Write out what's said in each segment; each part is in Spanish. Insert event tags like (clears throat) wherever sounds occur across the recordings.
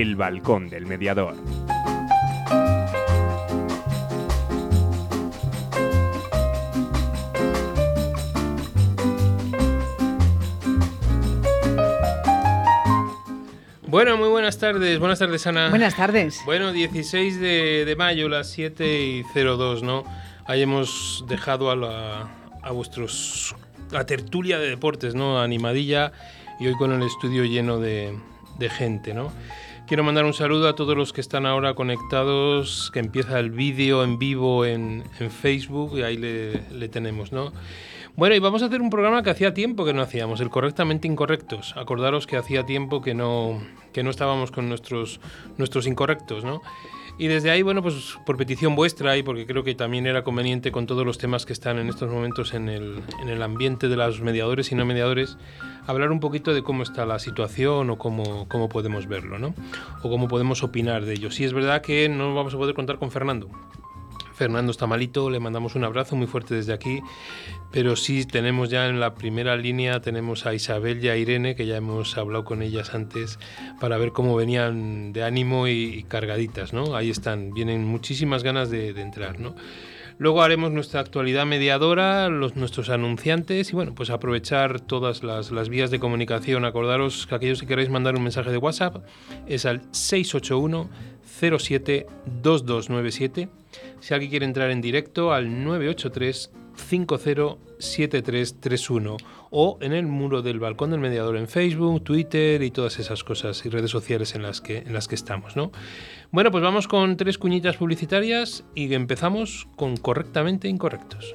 El Balcón del Mediador. Bueno, muy buenas tardes. Buenas tardes, Ana. Buenas tardes. Bueno, 16 de, mayo, las 7 y 02, ¿no? Ahí hemos dejado a, la, a vuestros. la tertulia de deportes, ¿no? Animadilla y hoy con el estudio lleno de, de gente, ¿no? Quiero mandar un saludo a todos los que están ahora conectados, que empieza el vídeo en vivo en, en Facebook y ahí le, le tenemos, ¿no? Bueno, y vamos a hacer un programa que hacía tiempo que no hacíamos, el Correctamente Incorrectos. Acordaros que hacía tiempo que no, que no estábamos con nuestros, nuestros incorrectos, ¿no? Y desde ahí, bueno, pues por petición vuestra y porque creo que también era conveniente con todos los temas que están en estos momentos en el, en el ambiente de los mediadores y no mediadores, hablar un poquito de cómo está la situación o cómo, cómo podemos verlo, ¿no? O cómo podemos opinar de ello. Sí es verdad que no vamos a poder contar con Fernando. Fernando está malito, le mandamos un abrazo muy fuerte desde aquí, pero sí tenemos ya en la primera línea, tenemos a Isabel y a Irene, que ya hemos hablado con ellas antes, para ver cómo venían de ánimo y, cargaditas, ¿no? Ahí están, vienen muchísimas ganas de, entrar, ¿no? Luego haremos nuestra actualidad mediadora, los, nuestros anunciantes y bueno, pues aprovechar todas las, las, vías de comunicación. Acordaros que aquellos que queráis mandar un mensaje de WhatsApp es al 681 07 2297 si alguien quiere entrar en directo al 983 507331 o en el muro del balcón del mediador en Facebook, Twitter y todas esas cosas y redes sociales en las que, en las que estamos, ¿no? Bueno, pues vamos con tres cuñitas publicitarias y empezamos con correctamente incorrectos.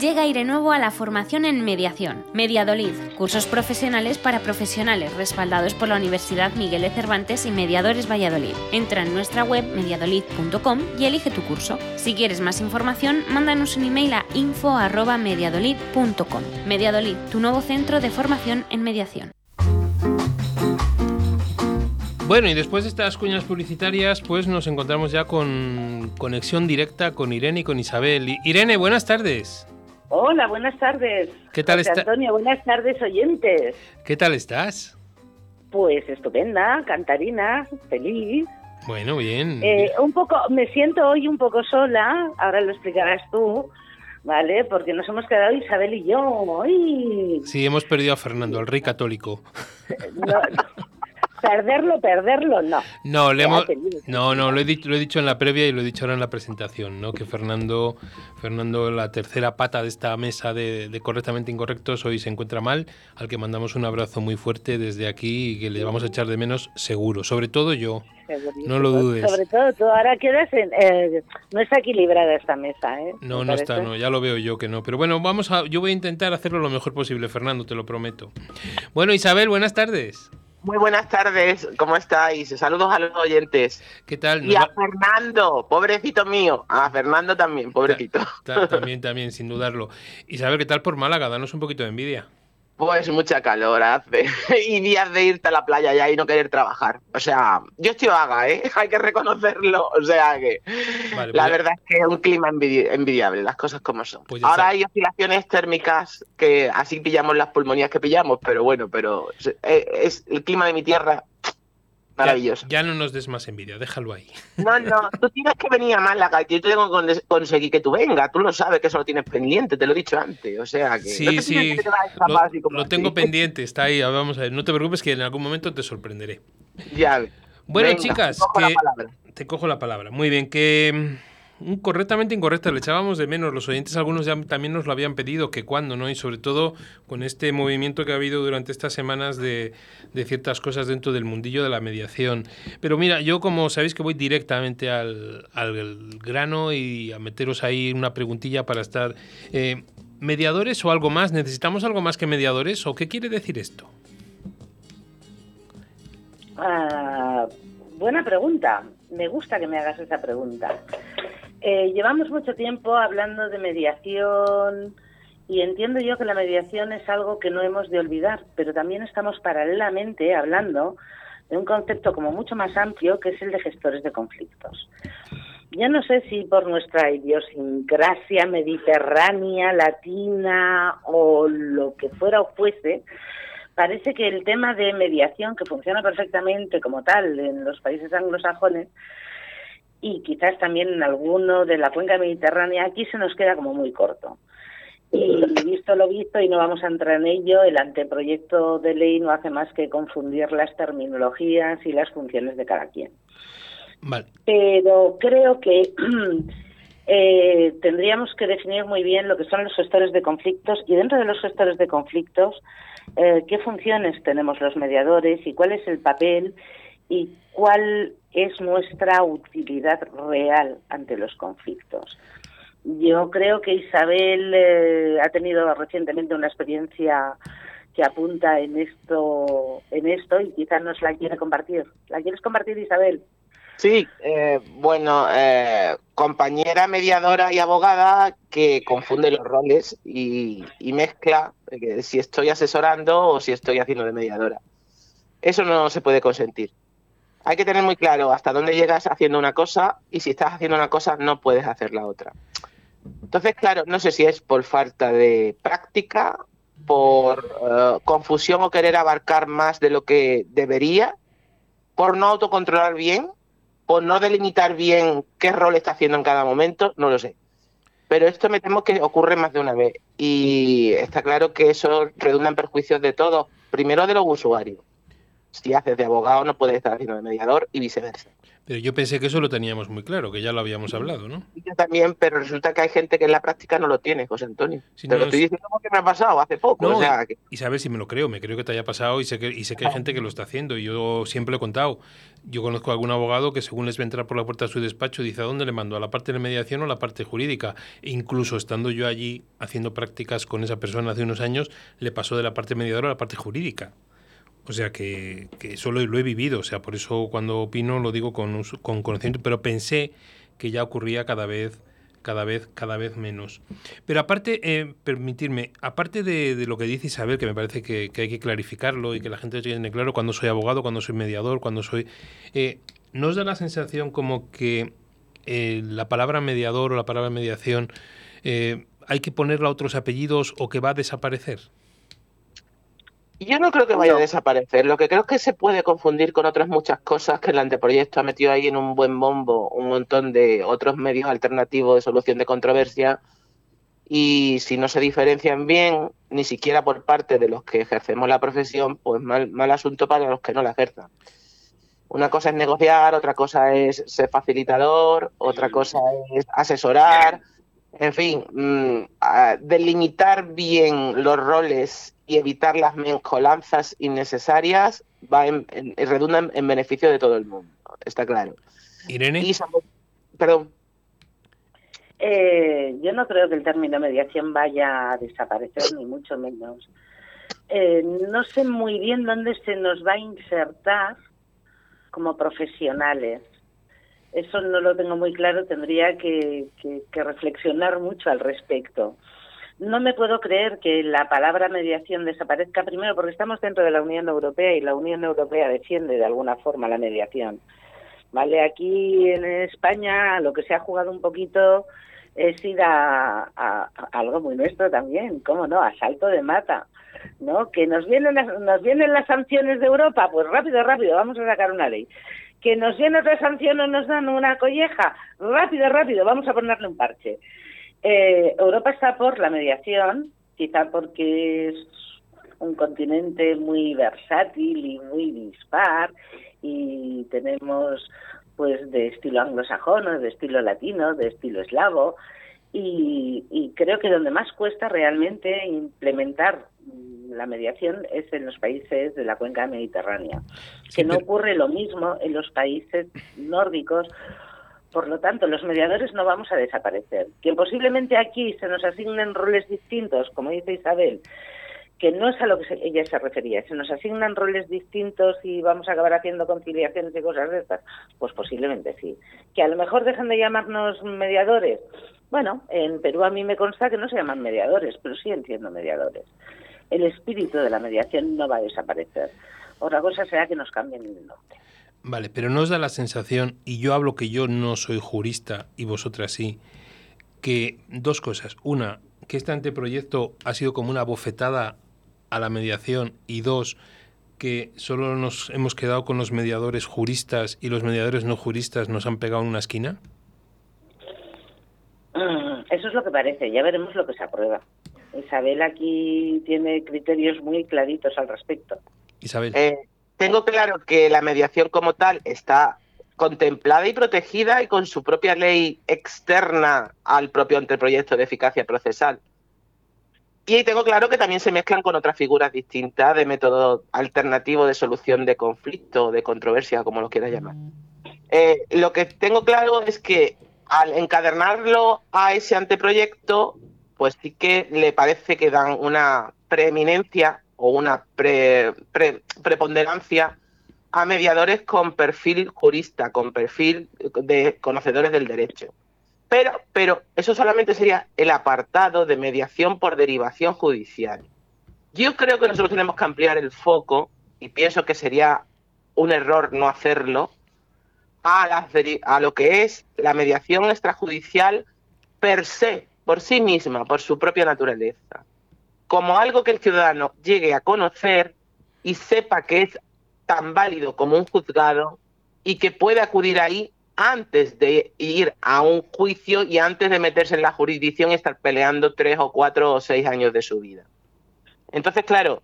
Llega aire nuevo a la formación en mediación. Mediadolid, cursos profesionales para profesionales respaldados por la Universidad Miguel de Cervantes y Mediadores Valladolid. Entra en nuestra web mediadolid.com y elige tu curso. Si quieres más información, mándanos un email a info@mediadolid.com. Mediadolid, tu nuevo centro de formación en mediación. Bueno, y después de estas cuñas publicitarias, pues nos encontramos ya con conexión directa con Irene y con Isabel. Irene, buenas tardes. Hola, buenas tardes. ¿Qué tal estás? Antonio, buenas tardes, oyentes. ¿Qué tal estás? Pues estupenda, cantarina, feliz. Bueno, bien. Eh, un poco, me siento hoy un poco sola, ahora lo explicarás tú, ¿vale? Porque nos hemos quedado Isabel y yo. Sí, hemos perdido a Fernando, el rey católico. no, (laughs) perderlo, perderlo, no. No, le hemos, no, no, lo he, dicho, lo he dicho en la previa y lo he dicho ahora en la presentación, ¿no? Que Fernando, Fernando, la tercera pata de esta mesa de, correctamente incorrectos, hoy se encuentra mal, al que mandamos un abrazo muy fuerte desde aquí y que le vamos a echar de menos seguro, sobre todo yo. No lo dudes. Sobre todo tú ahora quedas en, eh, no está equilibrada esta mesa, ¿eh? No, no está, no, ya lo veo yo que no. Pero bueno, vamos a, yo voy a intentar hacerlo lo mejor posible, Fernando, te lo prometo. Bueno, Isabel, buenas tardes. Muy buenas tardes, ¿cómo estáis? Saludos a los oyentes. ¿Qué tal? Y a Fernando, pobrecito mío. A Fernando también, pobrecito. también, (laughs) también, sin dudarlo. Isabel, ¿qué tal por Málaga? Danos un poquito de envidia. Pues mucha calor hace. (laughs) Y días de irte a la playa ya y no querer trabajar. O sea, yo estoy vaga, ¿eh? (laughs) Hay que reconocerlo. O sea que Vale, la pues- verdad es que es un clima envidi- envidiable, las cosas como son. Pues Ahora está. hay oscilaciones térmicas que así pillamos las pulmonías que pillamos, pero bueno, pero es, es el clima de mi tierra maravilloso. Ya, ya no nos des más envidia, déjalo ahí. No, no, tú tienes que venir a Málaga, yo tengo que con- conseguir que tú vengas. Tú lo sabes que eso lo tienes pendiente, te lo he dicho antes. O sea que. Sí, no sí. que Lo, tengo pendiente, está ahí. Vamos a ver, no te preocupes que en algún momento te sorprenderé. Ya. Bueno, Venga, chicas, cojo que te cojo la palabra. Muy bien, que mm, un correctamente incorrecta le echábamos de menos. Los oyentes algunos ya también nos lo habían pedido, que cuándo, ¿no? Y sobre todo con este movimiento que ha habido durante estas semanas de, de ciertas cosas dentro del mundillo de la mediación. Pero mira, yo como sabéis que voy directamente al, al grano y a meteros ahí una preguntilla para estar... eh, ¿Mediadores o algo más? ¿Necesitamos algo más que mediadores? ¿O qué quiere decir esto? Ah, buena pregunta. Me gusta que me hagas esa pregunta. Eh, llevamos mucho tiempo hablando de mediación y entiendo yo que la mediación es algo que no hemos de olvidar, pero también estamos paralelamente hablando de un concepto como mucho más amplio que es el de gestores de conflictos. Yo no sé si por nuestra idiosincrasia mediterránea, latina o lo que fuera o fuese, parece que el tema de mediación, que funciona perfectamente como tal en los países anglosajones, y quizás también en alguno de la cuenca mediterránea, aquí se nos queda como muy corto. Y visto lo visto, y no vamos a entrar en ello, el anteproyecto de ley no hace más que confundir las terminologías y las funciones de cada quien Vale. pero creo que (clears throat) eh, tendríamos que definir muy bien lo que son los gestores de conflictos y dentro de los gestores de conflictos eh, qué funciones tenemos los mediadores y cuál es el papel y cuál es nuestra utilidad real ante los conflictos. Yo creo que Isabel eh, ha tenido recientemente una experiencia que apunta en esto, en esto y quizás nos la quiere compartir. ¿La quieres compartir, Isabel? Sí, eh, bueno, eh, compañera mediadora y abogada que confunde los roles y, mezcla eh, si estoy asesorando o si estoy haciendo de mediadora. Eso no se puede consentir. Hay que tener muy claro hasta dónde llegas haciendo una cosa y si estás haciendo una cosa no puedes hacer la otra. Entonces, claro, no sé si es por falta de práctica, por eh, confusión o querer abarcar más de lo que debería, por no autocontrolar bien, por no delimitar bien qué rol está haciendo en cada momento, no lo sé. Pero esto me temo que ocurre más de una vez y está claro que eso redunda en perjuicios de todos. Primero de los usuarios. Si haces de abogado no puedes estar haciendo de mediador y viceversa. Pero yo pensé que eso lo teníamos muy claro, que ya lo habíamos hablado, ¿no? Yo también, pero resulta que hay gente que en la práctica no lo tiene, José Antonio. Si Te no lo estoy es- diciendo porque me ha pasado hace poco. No, o sea, que- y sabes si me lo creo, me creo que te haya pasado y sé que, y sé que hay gente que lo está haciendo. Y yo siempre lo he contado. Yo conozco a algún abogado que según les va a entrar por la puerta de su despacho dice a dónde le mando, a la parte de mediación o a la parte jurídica. E incluso estando yo allí haciendo prácticas con esa persona hace unos años, le pasó de la parte mediadora a la parte jurídica. O sea que, que eso lo, lo he vivido. O sea, por eso cuando opino lo digo con, con conocimiento, pero pensé que ya ocurría cada vez cada vez, cada vez menos. Pero aparte, eh, permitirme, aparte de, lo que dice Isabel, que me parece que, hay que clarificarlo y que la gente tiene claro cuando soy abogado, cuando soy mediador, cuando soy... Eh, ¿No os da la sensación como que eh, la palabra mediador o la palabra mediación eh, hay que ponerle a otros apellidos o que va a desaparecer? Yo no creo que vaya a desaparecer. Lo que creo es que se puede confundir con otras muchas cosas que el anteproyecto ha metido ahí en un buen bombo un montón de otros medios alternativos de solución de controversia. Y si no se diferencian bien, ni siquiera por parte de los que ejercemos la profesión, pues mal, mal asunto para los que no la ejerzan. Una cosa es negociar, otra cosa es ser facilitador, otra cosa es asesorar. En fin, mm, a delimitar bien los roles y evitar las mezcolanzas innecesarias va en, en- redunda en, en beneficio de todo el mundo, está claro. Irene. Y perdón, Eh, yo no creo que el término mediación vaya a desaparecer, ni mucho menos. Eh, no sé muy bien dónde se nos va a insertar como profesionales. Eso no lo tengo muy claro, tendría que, que- que reflexionar mucho al respecto. no me puedo creer que la palabra mediación desaparezca primero porque estamos dentro de la Unión Europea y la Unión Europea defiende de alguna forma la mediación. Vale, aquí en España lo que se ha jugado un poquito es ir a, algo muy nuestro también, ¿cómo no? Asalto de mata, ¿no? Que nos vienen las, nos vienen las sanciones de Europa, pues rápido, rápido, vamos a sacar una ley. Que nos viene otra sanción o nos dan una colleja, rápido, rápido, vamos a ponerle un parche. Eh, Europa está por la mediación, quizá porque es un continente muy versátil y muy dispar y tenemos pues de estilo anglosajón, de estilo latino, de estilo eslavo y, creo que donde más cuesta realmente implementar la mediación es en los países de la cuenca mediterránea, que no ocurre lo mismo en los países nórdicos por lo tanto, los mediadores no vamos a desaparecer. Que posiblemente aquí se nos asignen roles distintos, como dice Isabel, que no es a lo que ella se refería. Se nos asignan roles distintos y vamos a acabar haciendo conciliaciones y cosas de estas. Pues posiblemente sí. Que a lo mejor dejan de llamarnos mediadores. Bueno, en Perú a mí me consta que no se llaman mediadores, pero sí entiendo mediadores. El espíritu de la mediación no va a desaparecer. Otra cosa será que nos cambien el nombre. Vale, pero nos da la sensación, y yo hablo que yo no soy jurista y vosotras sí, que dos cosas. Una, que este anteproyecto ha sido como una bofetada a la mediación y dos, que solo nos hemos quedado con los mediadores juristas y los mediadores no juristas nos han pegado en una esquina? Mm, eso es lo que parece, ya veremos lo que se aprueba. Isabel aquí tiene criterios muy claritos al respecto. Isabel. Eh, tengo claro que la mediación como tal está contemplada y protegida y con su propia ley externa al propio anteproyecto de eficacia procesal. Y tengo claro que también se mezclan con otras figuras distintas de método alternativo de solución de conflicto, de controversia, como lo quieras llamar. Eh, lo que tengo claro es que al encadernarlo a ese anteproyecto, pues sí que le parece que dan una preeminencia o una preponderancia a mediadores con perfil jurista, con perfil de conocedores del derecho. Pero, pero eso solamente sería el apartado de mediación por derivación judicial. Yo creo que nosotros tenemos que ampliar el foco, y pienso que sería un error no hacerlo, a, a lo que es la mediación extrajudicial per se, por sí misma, por su propia naturaleza como algo que el ciudadano llegue a conocer y sepa que es tan válido como un juzgado y que puede acudir ahí antes de ir a un juicio y antes de meterse en la jurisdicción y estar peleando tres o cuatro o seis años de su vida. Entonces, claro,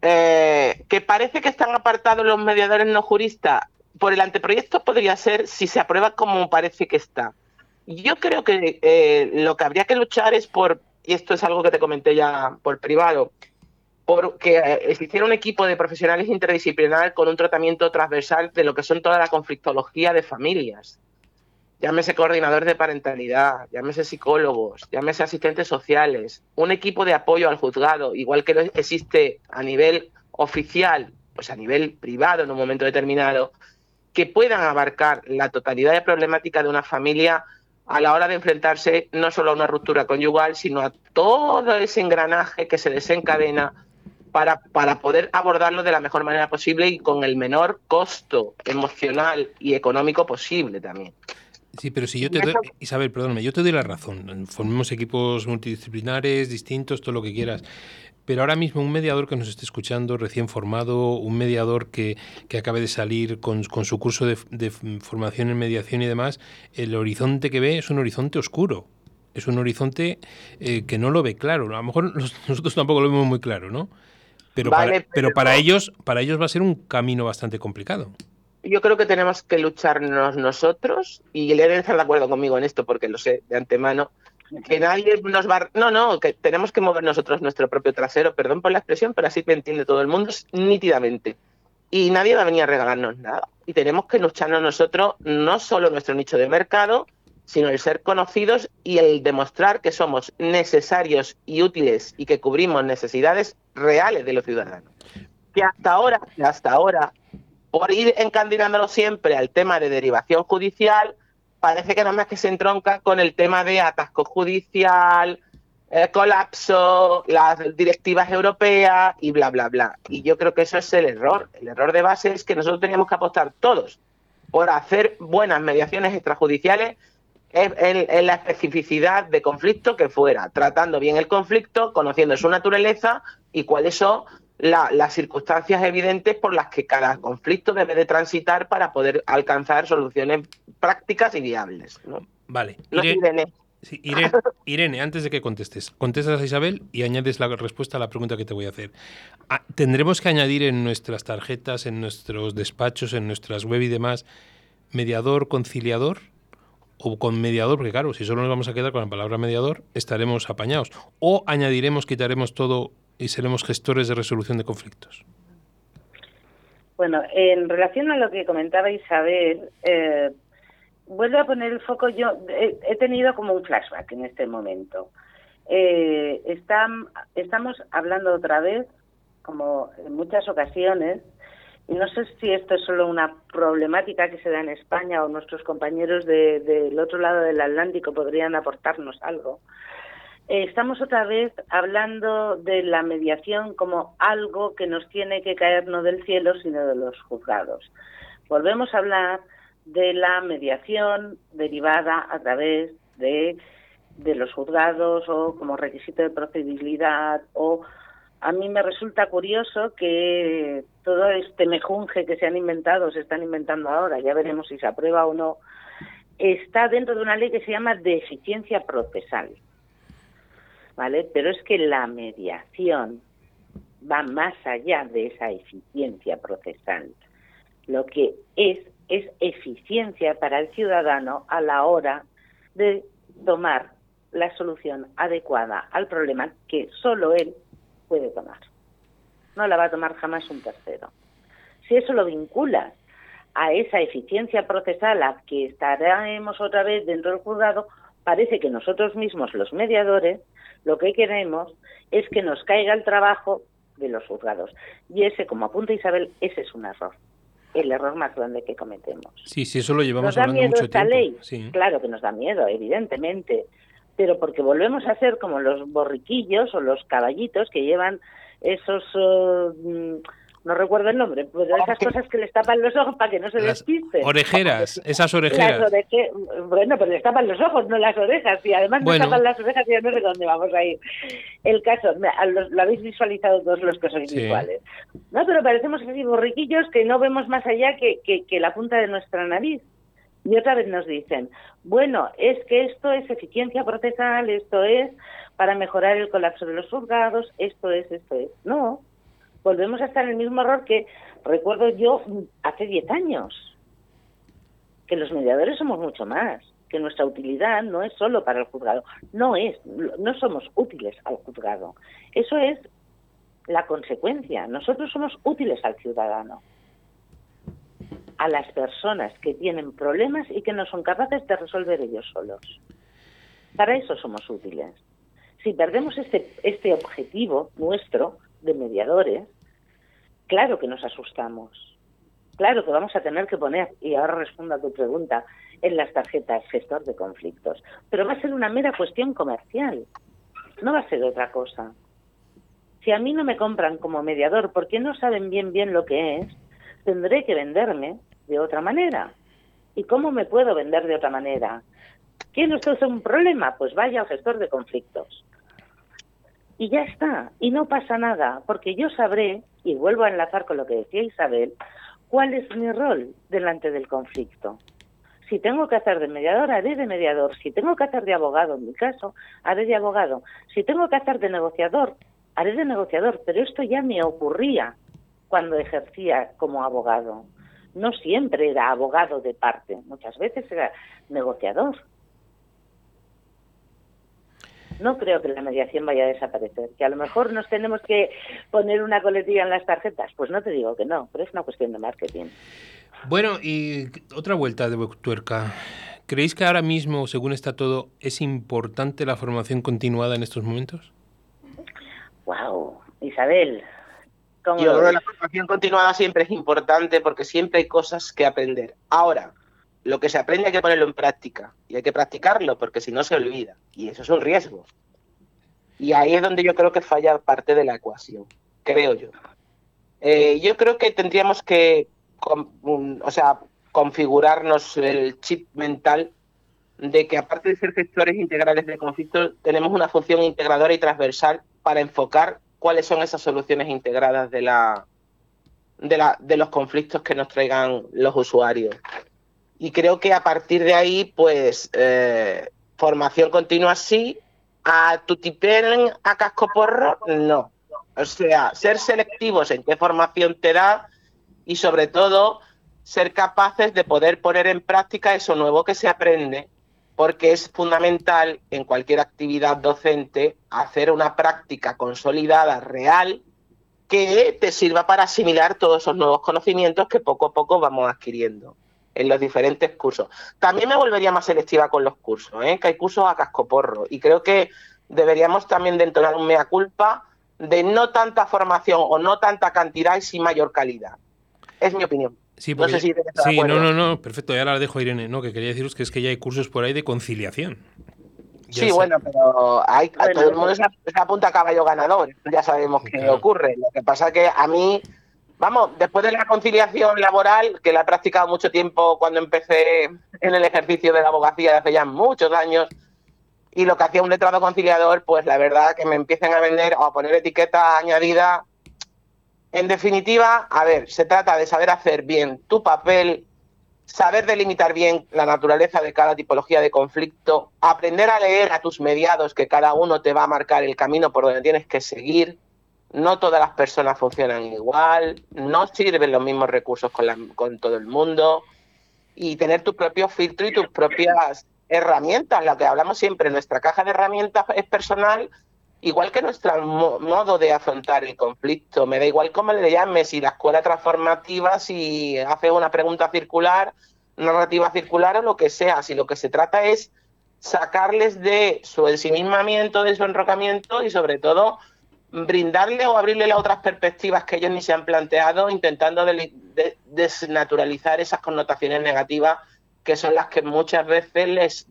eh, que parece que están apartados los mediadores no juristas, por el anteproyecto podría ser si se aprueba como parece que está. Yo creo que eh, lo que habría que luchar es por y esto es algo que te comenté ya por privado, porque existiera un equipo de profesionales interdisciplinar con un tratamiento transversal de lo que son toda la conflictología de familias. Llámese coordinadores de parentalidad, llámese psicólogos, llámese asistentes sociales, un equipo de apoyo al juzgado, igual que existe a nivel oficial, pues a nivel privado en un momento determinado, que puedan abarcar la totalidad de problemática de una familia a la hora de enfrentarse no solo a una ruptura conyugal, sino a todo ese engranaje que se desencadena para, para poder abordarlo de la mejor manera posible y con el menor costo emocional y económico posible también. Sí, pero si yo te doy, Isabel, perdóname, yo te doy la razón. Formemos equipos multidisciplinares, distintos, todo lo que quieras. Pero ahora mismo un mediador que nos esté escuchando, recién formado, un mediador que, que acabe de salir con, su curso de, formación en mediación y demás, el horizonte que ve es un horizonte oscuro. Es un horizonte eh, que no lo ve claro. A lo mejor (laughs) nosotros tampoco lo vemos muy claro, ¿no? Pero, para, pero, para ellos, para ellos va a ser un camino bastante complicado yo creo que tenemos que lucharnos nosotros, y le deben estar de acuerdo conmigo en esto porque lo sé de antemano, que nadie nos va... No, no, que tenemos que mover nosotros nuestro propio trasero, perdón por la expresión, pero así me entiende todo el mundo nítidamente. Y nadie va a venir a regalarnos nada. Y tenemos que lucharnos nosotros, no solo nuestro nicho de mercado, sino el ser conocidos y el demostrar que somos necesarios y útiles y que cubrimos necesidades reales de los ciudadanos. Que hasta ahora, hasta ahora, por ir encandilándolo siempre al tema de derivación judicial, parece que nada más que se entronca con el tema de atasco judicial, eh, colapso, las directivas europeas y bla, bla, bla. Y yo creo que eso es el error. El error de base es que nosotros teníamos que apostar todos por hacer buenas mediaciones extrajudiciales en, la especificidad de conflicto que fuera, tratando bien el conflicto, conociendo su naturaleza y cuáles son las circunstancias evidentes por las que cada conflicto debe de transitar para poder alcanzar soluciones prácticas y viables. Vale. Irene, (laughs) Irene, antes de que contestes, contestas a Isabel y añades la respuesta a la pregunta que te voy a hacer. Ah, ¿Tendremos que añadir en nuestras tarjetas, en nuestros despachos, en nuestras web y demás, mediador, conciliador? o con mediador, porque claro, si solo nos vamos a quedar con la palabra mediador, estaremos apañados. O añadiremos, quitaremos todo y seremos gestores de resolución de conflictos. Bueno, en relación a lo que comentaba Isabel, eh, vuelvo a poner el foco. Yo he, tenido como un flashback en este momento. Eh, estamos hablando otra vez, como en muchas ocasiones, y no sé si esto es solo una problemática que se da en España o nuestros compañeros del otro lado del Atlántico podrían aportarnos algo. Eh, estamos otra vez hablando de la mediación como algo que nos tiene que caer no del cielo, sino de los juzgados. Volvemos a hablar de la mediación derivada a través de, de los juzgados o como requisito de procedibilidad o a mí me resulta curioso que todo este mejunje que se han inventado, se están inventando ahora, ya veremos si se aprueba o no, está dentro de una ley que se llama de eficiencia procesal. ¿Vale? Pero es que la mediación va más allá de esa eficiencia procesal. Lo que es es eficiencia para el ciudadano a la hora de tomar la solución adecuada al problema que solo él puede tomar. No la va a tomar jamás un tercero. Si eso lo vinculas a esa eficiencia procesal a que estaremos otra vez dentro del juzgado, parece que nosotros mismos, los mediadores, lo que queremos es que nos caiga el trabajo de los juzgados. Y ese, como apunta Isabel, ese es un error. El error más grande que cometemos. Sí, sí, eso lo llevamos ¿Nos da miedo mucho esta tiempo. ley? Sí. Claro que nos da miedo, evidentemente pero porque volvemos a ser como los borriquillos o los caballitos que llevan esos uh, no recuerdo el nombre, pues esas cosas que les tapan los ojos para que no se despisten. Orejeras, esas orejeras. bueno, pues les tapan los ojos, no las orejas, y además les tapan las orejas y ya no sé dónde vamos a ir. El caso, lo habéis visualizado todos los que sois visuales. No, pero parecemos así borriquillos que no vemos más allá que, que la punta de nuestra nariz. Y otra vez nos dicen, bueno, es que esto es eficiencia procesal, esto es para mejorar el colapso de los juzgados, esto es, esto es. No, volvemos a estar en el mismo error que recuerdo yo hace 10 años, que los mediadores somos mucho más, que nuestra utilidad no es solo para el juzgado, no es, no somos útiles al juzgado. Eso es la consecuencia. Nosotros somos útiles al ciudadano a las personas que tienen problemas y que no son capaces de resolver ellos solos. Para eso somos útiles. Si perdemos este, este objetivo nuestro de mediadores, claro que nos asustamos. Claro que vamos a tener que poner, y ahora respondo a tu pregunta, en las tarjetas gestor de conflictos. Pero va a ser una mera cuestión comercial. No va a ser otra cosa. Si a mí no me compran como mediador porque no saben bien bien lo que es, tendré que venderme de otra manera. ¿Y cómo me puedo vender de otra manera? ¿Quiere usted un problema? Pues vaya al gestor de conflictos. Y ya está, y no pasa nada, porque yo sabré, y vuelvo a enlazar con lo que decía Isabel, cuál es mi rol delante del conflicto. Si tengo que hacer de mediador, haré de mediador. Si tengo que hacer de abogado, en mi caso, haré de abogado. Si tengo que hacer de negociador, haré de negociador. Pero esto ya me ocurría cuando ejercía como abogado no siempre era abogado de parte, muchas veces era negociador. No creo que la mediación vaya a desaparecer, que a lo mejor nos tenemos que poner una coletilla en las tarjetas, pues no te digo que no, pero es una cuestión de marketing. Bueno, y otra vuelta de tuerca. ¿Creéis que ahora mismo, según está todo, es importante la formación continuada en estos momentos? Wow, Isabel, yo creo que la formación continuada siempre es importante porque siempre hay cosas que aprender. Ahora, lo que se aprende hay que ponerlo en práctica y hay que practicarlo porque si no se olvida y eso es un riesgo. Y ahí es donde yo creo que falla parte de la ecuación, creo yo. Eh, yo creo que tendríamos que, o sea, configurarnos el chip mental de que aparte de ser gestores integrales de conflicto, tenemos una función integradora y transversal para enfocar cuáles son esas soluciones integradas de, la, de, la, de los conflictos que nos traigan los usuarios. Y creo que a partir de ahí, pues, eh, formación continua sí, a tutiperen, a casco porro, no. O sea, ser selectivos en qué formación te da y sobre todo ser capaces de poder poner en práctica eso nuevo que se aprende, porque es fundamental en cualquier actividad docente hacer una práctica consolidada, real, que te sirva para asimilar todos esos nuevos conocimientos que poco a poco vamos adquiriendo en los diferentes cursos. También me volvería más selectiva con los cursos, ¿eh? que hay cursos a cascoporro y creo que deberíamos también de entonar un mea culpa de no tanta formación o no tanta cantidad y sí mayor calidad. Es mi opinión. Sí, no sé si sí no, no, no, perfecto, ya la dejo Irene, no, que quería deciros que es que ya hay cursos por ahí de conciliación. sí, bueno, pero hay, todo el mundo se, apunta a caballo ganador, ya sabemos qué ocurre. Lo que pasa es que a mí Vamos, después de la conciliación laboral, que la he practicado mucho tiempo cuando empecé en el ejercicio de la abogacía hace ya muchos años, y lo que hacía un letrado conciliador, pues la verdad que me empiecen a vender o a poner etiqueta añadida. En definitiva, a ver, se trata de saber hacer bien tu papel, saber delimitar bien la naturaleza de cada tipología de conflicto, aprender a leer a tus mediados, que cada uno te va a marcar el camino por donde tienes que seguir, no todas las personas funcionan igual, no sirven los mismos recursos con, todo el mundo y tener tu propio filtro y tus propias herramientas, lo que hablamos siempre, nuestra caja de herramientas es personal, igual que nuestro modo de afrontar el conflicto. Me da igual cómo le llames, si la escuela transformativa, si hace una pregunta circular, narrativa circular o lo que sea, si lo que se trata es sacarles de su ensimismamiento, de su enrocamiento y sobre todo brindarle o abrirle las otras perspectivas que ellos ni se han planteado, intentando desnaturalizar esas connotaciones negativas que son las que muchas veces les,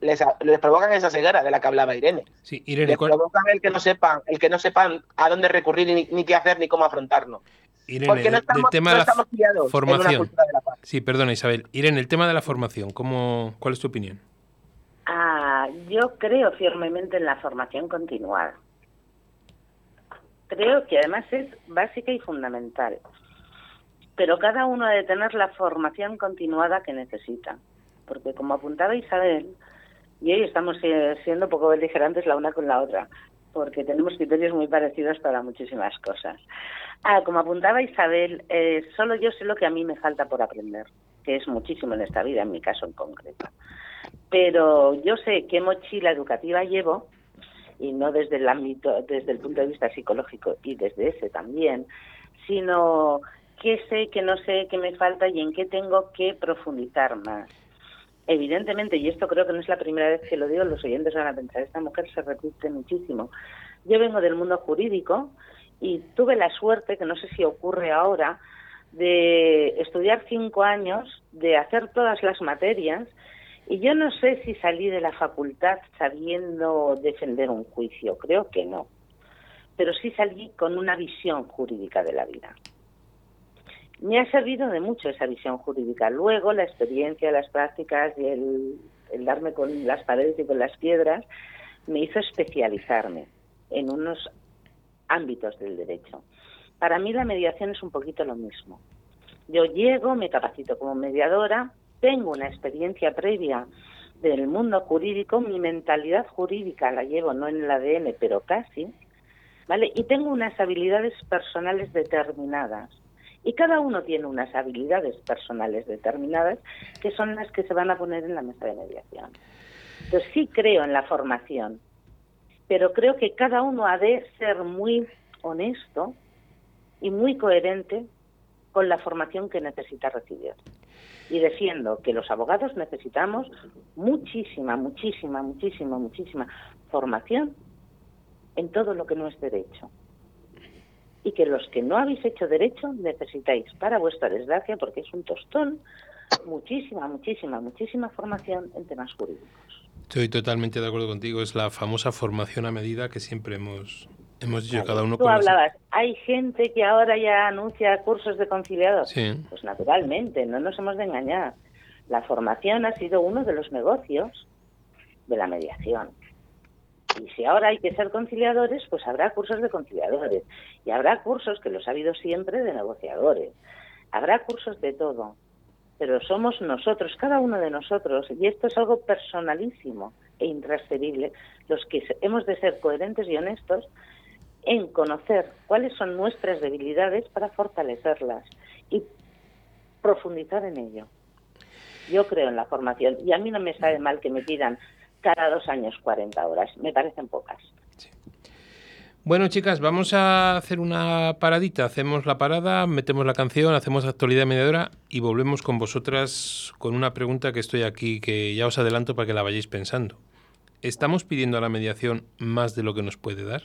les, provocan esa ceguera de la que hablaba Irene. Sí, Irene les provocan el que no sepan, el que no sepan a dónde recurrir ni, qué hacer ni cómo afrontarlo. Irene, Porque no estamos, tema de la formación. Sí, perdona Isabel. Irene, el tema de la formación, ¿cómo, ¿cuál es tu opinión? Ah, yo creo firmemente en la formación continuada creo que además es básica y fundamental. Pero cada uno ha de tener la formación continuada que necesita. Porque como apuntaba Isabel, y hoy estamos siendo poco beligerantes la una con la otra, porque tenemos criterios muy parecidos para muchísimas cosas. Ah, como apuntaba Isabel, eh, solo yo sé lo que a mí me falta por aprender, que es muchísimo en esta vida, en mi caso en concreto. Pero yo sé qué mochila educativa llevo y no desde el ámbito, desde el punto de vista psicológico y desde ese también, sino qué sé, qué no sé, qué me falta y en qué tengo que profundizar más. Evidentemente, y esto creo que no es la primera vez que lo digo, los oyentes van a pensar, esta mujer se repite muchísimo. Yo vengo del mundo jurídico y tuve la suerte, que no sé si ocurre ahora, de estudiar cinco años, de hacer todas las materias y yo no sé si salí de la facultad sabiendo defender un juicio, creo que no. Pero sí salí con una visión jurídica de la vida. Me ha servido de mucho esa visión jurídica. Luego la experiencia, las prácticas y el, darme con las paredes y con las piedras me hizo especializarme en unos ámbitos del derecho. Para mí la mediación es un poquito lo mismo. Yo llego, me capacito como mediadora, tengo una experiencia previa del mundo jurídico, mi mentalidad jurídica la llevo no en el ADN, pero casi, ¿vale? Y tengo unas habilidades personales determinadas. Y cada uno tiene unas habilidades personales determinadas que son las que se van a poner en la mesa de mediación. Entonces sí creo en la formación, pero creo que cada uno ha de ser muy honesto y muy coherente con la formación que necesita recibir y defiendo que los abogados necesitamos muchísima, muchísima, muchísima, muchísima formación en todo lo que no es derecho. Y que los que no habéis hecho derecho necesitáis, para vuestra desgracia, porque es un tostón, muchísima, muchísima, muchísima formación en temas jurídicos. Estoy totalmente de acuerdo contigo. Es la famosa formación a medida que siempre hemos, hemos dicho cada uno Tú hablabas, hay gente que ahora ya anuncia cursos de conciliador. Sí. Pues naturalmente, no nos hemos de engañar. La formación ha sido uno de los negocios de la mediación. Y si ahora hay que ser conciliadores, pues habrá cursos de conciliadores. Y habrá cursos, que los ha habido siempre, de negociadores. Habrá cursos de todo. Pero somos nosotros, cada uno de nosotros, y esto es algo personalísimo e intransferible, los que hemos de ser coherentes y honestos en conocer cuáles son nuestras debilidades para fortalecerlas y profundizar en ello. Yo creo en la formación y a mí no me sabe mal que me pidan cada dos años 40 horas, me parecen pocas. Bueno, chicas, vamos a hacer una paradita. Hacemos la parada, metemos la canción, hacemos actualidad mediadora y volvemos con vosotras con una pregunta que estoy aquí, que ya os adelanto para que la vayáis pensando. ¿Estamos pidiendo a la mediación más de lo que nos puede dar?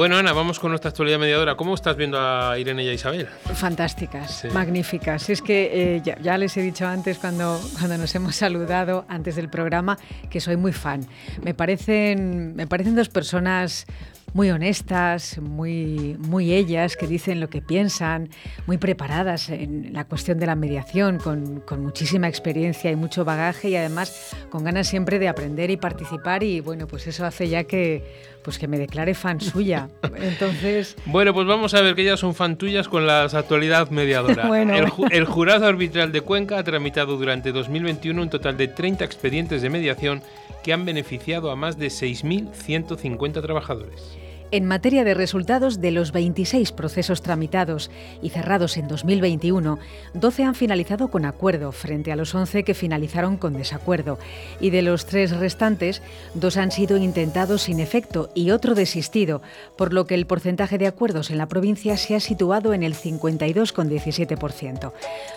Bueno, Ana, vamos con nuestra actualidad mediadora. ¿Cómo estás viendo a Irene y a Isabel? Fantásticas, Sí. magníficas. Es que eh, ya, ya les he dicho antes cuando, cuando nos hemos saludado antes del programa que soy muy fan. Me parecen, me parecen dos personas muy honestas, muy, muy ellas, que dicen lo que piensan, muy preparadas en la cuestión de la mediación, con, con muchísima experiencia y mucho bagaje y además con ganas siempre de aprender y participar y bueno, pues eso hace ya que, pues que me declare fan suya. (laughs) Entonces... Bueno, pues vamos a ver que ellas son fan tuyas con la actualidad mediadora. (laughs) Bueno. el, ju- el jurado arbitral de Cuenca ha tramitado durante 2021 un total de 30 expedientes de mediación que han beneficiado a más de 6.150 trabajadores. En materia de resultados, de los 26 procesos tramitados y cerrados en 2021, 12 han finalizado con acuerdo frente a los 11 que finalizaron con desacuerdo. Y de los tres restantes, dos han sido intentados sin efecto y otro desistido, por lo que el porcentaje de acuerdos en la provincia se ha situado en el 52,17%.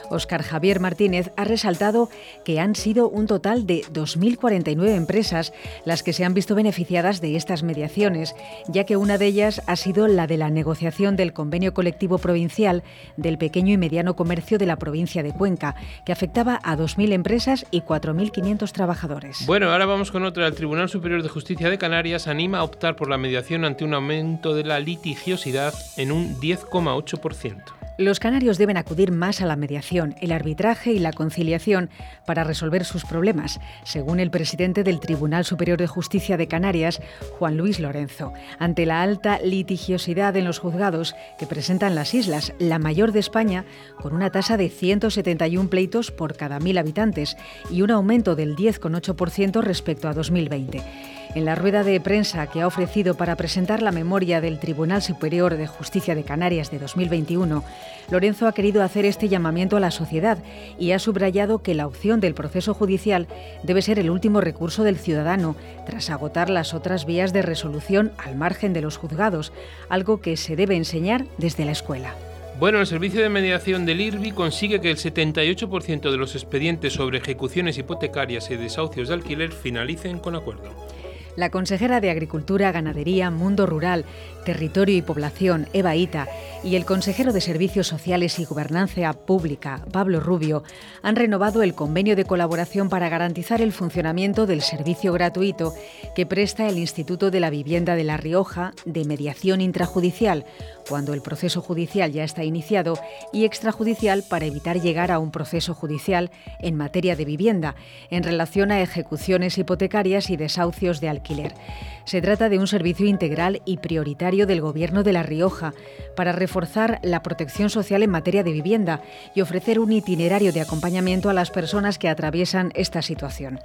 Óscar Javier Martínez ha resaltado que han sido un total de 2.049 empresas las que se han visto beneficiadas de estas mediaciones, ya que una de ellas ha sido la de la negociación del convenio colectivo provincial del pequeño y mediano comercio de la provincia de Cuenca, que afectaba a 2.000 empresas y 4.500 trabajadores. Bueno, ahora vamos con otra. El Tribunal Superior de Justicia de Canarias anima a optar por la mediación ante un aumento de la litigiosidad en un 10,8%. Los canarios deben acudir más a la mediación, el arbitraje y la conciliación para resolver sus problemas, según el presidente del Tribunal Superior de Justicia de Canarias, Juan Luis Lorenzo, ante la alta litigiosidad en los juzgados que presentan las islas, la mayor de España, con una tasa de 171 pleitos por cada mil habitantes y un aumento del 10,8% respecto a 2020. En la rueda de prensa que ha ofrecido para presentar la memoria del Tribunal Superior de Justicia de Canarias de 2021, Lorenzo ha querido hacer este llamamiento a la sociedad y ha subrayado que la opción del proceso judicial debe ser el último recurso del ciudadano tras agotar las otras vías de resolución al margen de los juzgados, algo que se debe enseñar desde la escuela. Bueno, el servicio de mediación del IRBI consigue que el 78% de los expedientes sobre ejecuciones hipotecarias y desahucios de alquiler finalicen con acuerdo. La consejera de Agricultura, Ganadería, Mundo Rural, Territorio y Población, Eva Ita, y el consejero de Servicios Sociales y Gobernanza Pública, Pablo Rubio, han renovado el convenio de colaboración para garantizar el funcionamiento del servicio gratuito que presta el Instituto de la Vivienda de La Rioja de mediación intrajudicial, cuando el proceso judicial ya está iniciado, y extrajudicial para evitar llegar a un proceso judicial en materia de vivienda, en relación a ejecuciones hipotecarias y desahucios de alquiler. Se trata de un servicio integral y prioritario del Gobierno de La Rioja para reforzar la protección social en materia de vivienda y ofrecer un itinerario de acompañamiento a las personas que atraviesan esta situación.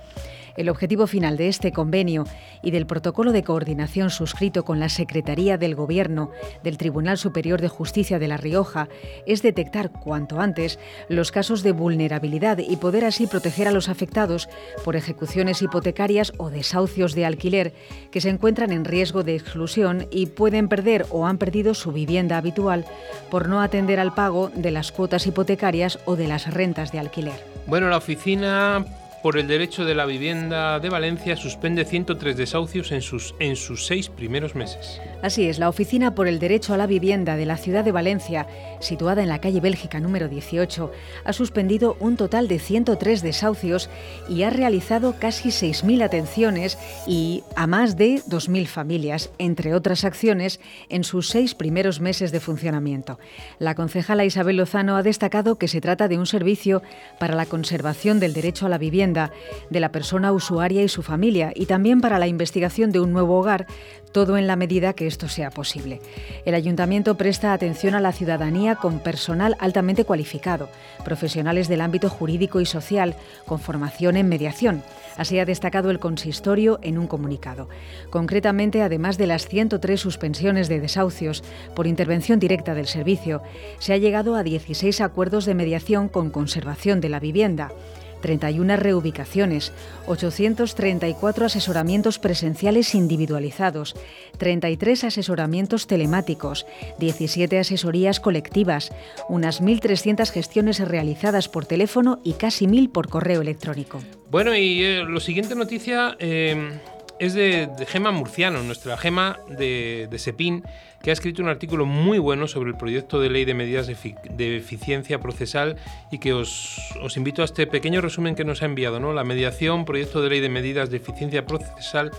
El objetivo final de este convenio y del protocolo de coordinación suscrito con la Secretaría del Gobierno del Tribunal Superior de Justicia de La Rioja es detectar cuanto antes los casos de vulnerabilidad y poder así proteger a los afectados por ejecuciones hipotecarias o desahucios de alquiler que se encuentran en riesgo de exclusión y pueden perder o han perdido su vivienda habitual por no atender al pago de las cuotas hipotecarias o de las rentas de alquiler. Bueno, la oficina por el derecho de la vivienda de Valencia suspende 103 desahucios en sus, en sus seis primeros meses. Así es, la Oficina por el Derecho a la Vivienda de la ciudad de Valencia, situada en la calle Bélgica número 18, ha suspendido un total de 103 desahucios y ha realizado casi 6.000 atenciones y a más de 2.000 familias, entre otras acciones, en sus seis primeros meses de funcionamiento. La concejala Isabel Lozano ha destacado que se trata de un servicio para la conservación del derecho a la vivienda de la persona usuaria y su familia y también para la investigación de un nuevo hogar, todo en la medida que esto sea posible. El ayuntamiento presta atención a la ciudadanía con personal altamente cualificado, profesionales del ámbito jurídico y social, con formación en mediación. Así ha destacado el consistorio en un comunicado. Concretamente, además de las 103 suspensiones de desahucios por intervención directa del servicio, se ha llegado a 16 acuerdos de mediación con conservación de la vivienda. 31 reubicaciones, 834 asesoramientos presenciales individualizados, 33 asesoramientos telemáticos, 17 asesorías colectivas, unas 1.300 gestiones realizadas por teléfono y casi 1.000 por correo electrónico. Bueno, y eh, lo siguiente noticia eh, es de, de, Gema Murciano, nuestra Gema de, de Sepin, que ha escrito un artículo muy bueno sobre el proyecto de ley de medidas de, efic de eficiencia procesal y que os, os, invito a este pequeño resumen que nos ha enviado, ¿no? La mediación, proyecto de ley de medidas de eficiencia procesal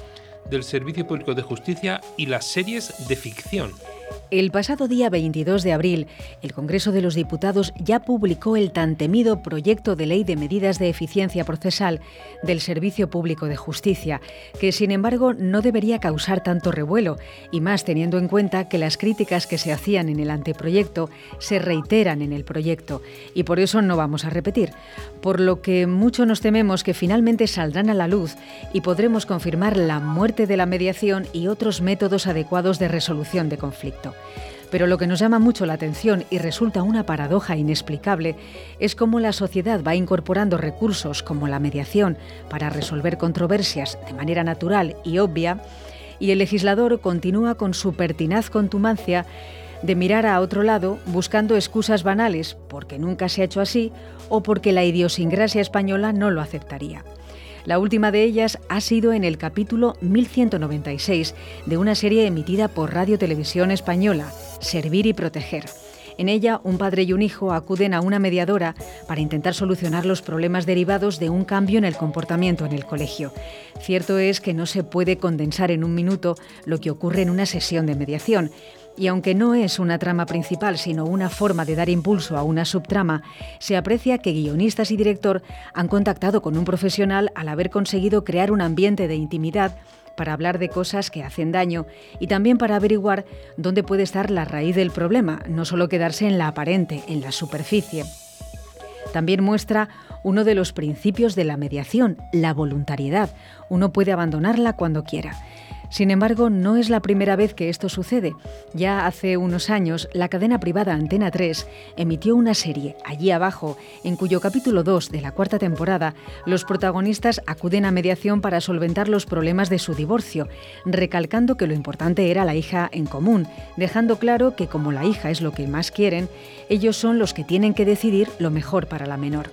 del Servicio Público de Justicia y las series de ficción. El pasado día 22 de abril, el Congreso de los Diputados ya publicó el tan temido proyecto de ley de medidas de eficiencia procesal del Servicio Público de Justicia, que sin embargo no debería causar tanto revuelo, y más teniendo en cuenta que las críticas que se hacían en el anteproyecto se reiteran en el proyecto, y por eso no vamos a repetir, por lo que mucho nos tememos que finalmente saldrán a la luz y podremos confirmar la muerte de la mediación y otros métodos adecuados de resolución de conflicto. Pero lo que nos llama mucho la atención y resulta una paradoja inexplicable es cómo la sociedad va incorporando recursos como la mediación para resolver controversias de manera natural y obvia, y el legislador continúa con su pertinaz contumacia de mirar a otro lado buscando excusas banales porque nunca se ha hecho así o porque la idiosincrasia española no lo aceptaría. La última de ellas ha sido en el capítulo 1196 de una serie emitida por Radio Televisión Española, Servir y Proteger. En ella, un padre y un hijo acuden a una mediadora para intentar solucionar los problemas derivados de un cambio en el comportamiento en el colegio. Cierto es que no se puede condensar en un minuto lo que ocurre en una sesión de mediación, y aunque no es una trama principal, sino una forma de dar impulso a una subtrama, se aprecia que guionistas y director han contactado con un profesional al haber conseguido crear un ambiente de intimidad para hablar de cosas que hacen daño y también para averiguar dónde puede estar la raíz del problema, no solo quedarse en la aparente, en la superficie. También muestra uno de los principios de la mediación, la voluntariedad. Uno puede abandonarla cuando quiera. Sin embargo, no es la primera vez que esto sucede. Ya hace unos años, la cadena privada Antena 3 emitió una serie, Allí abajo, en cuyo capítulo 2 de la cuarta temporada, los protagonistas acuden a mediación para solventar los problemas de su divorcio, recalcando que lo importante era la hija en común, dejando claro que como la hija es lo que más quieren, ellos son los que tienen que decidir lo mejor para la menor.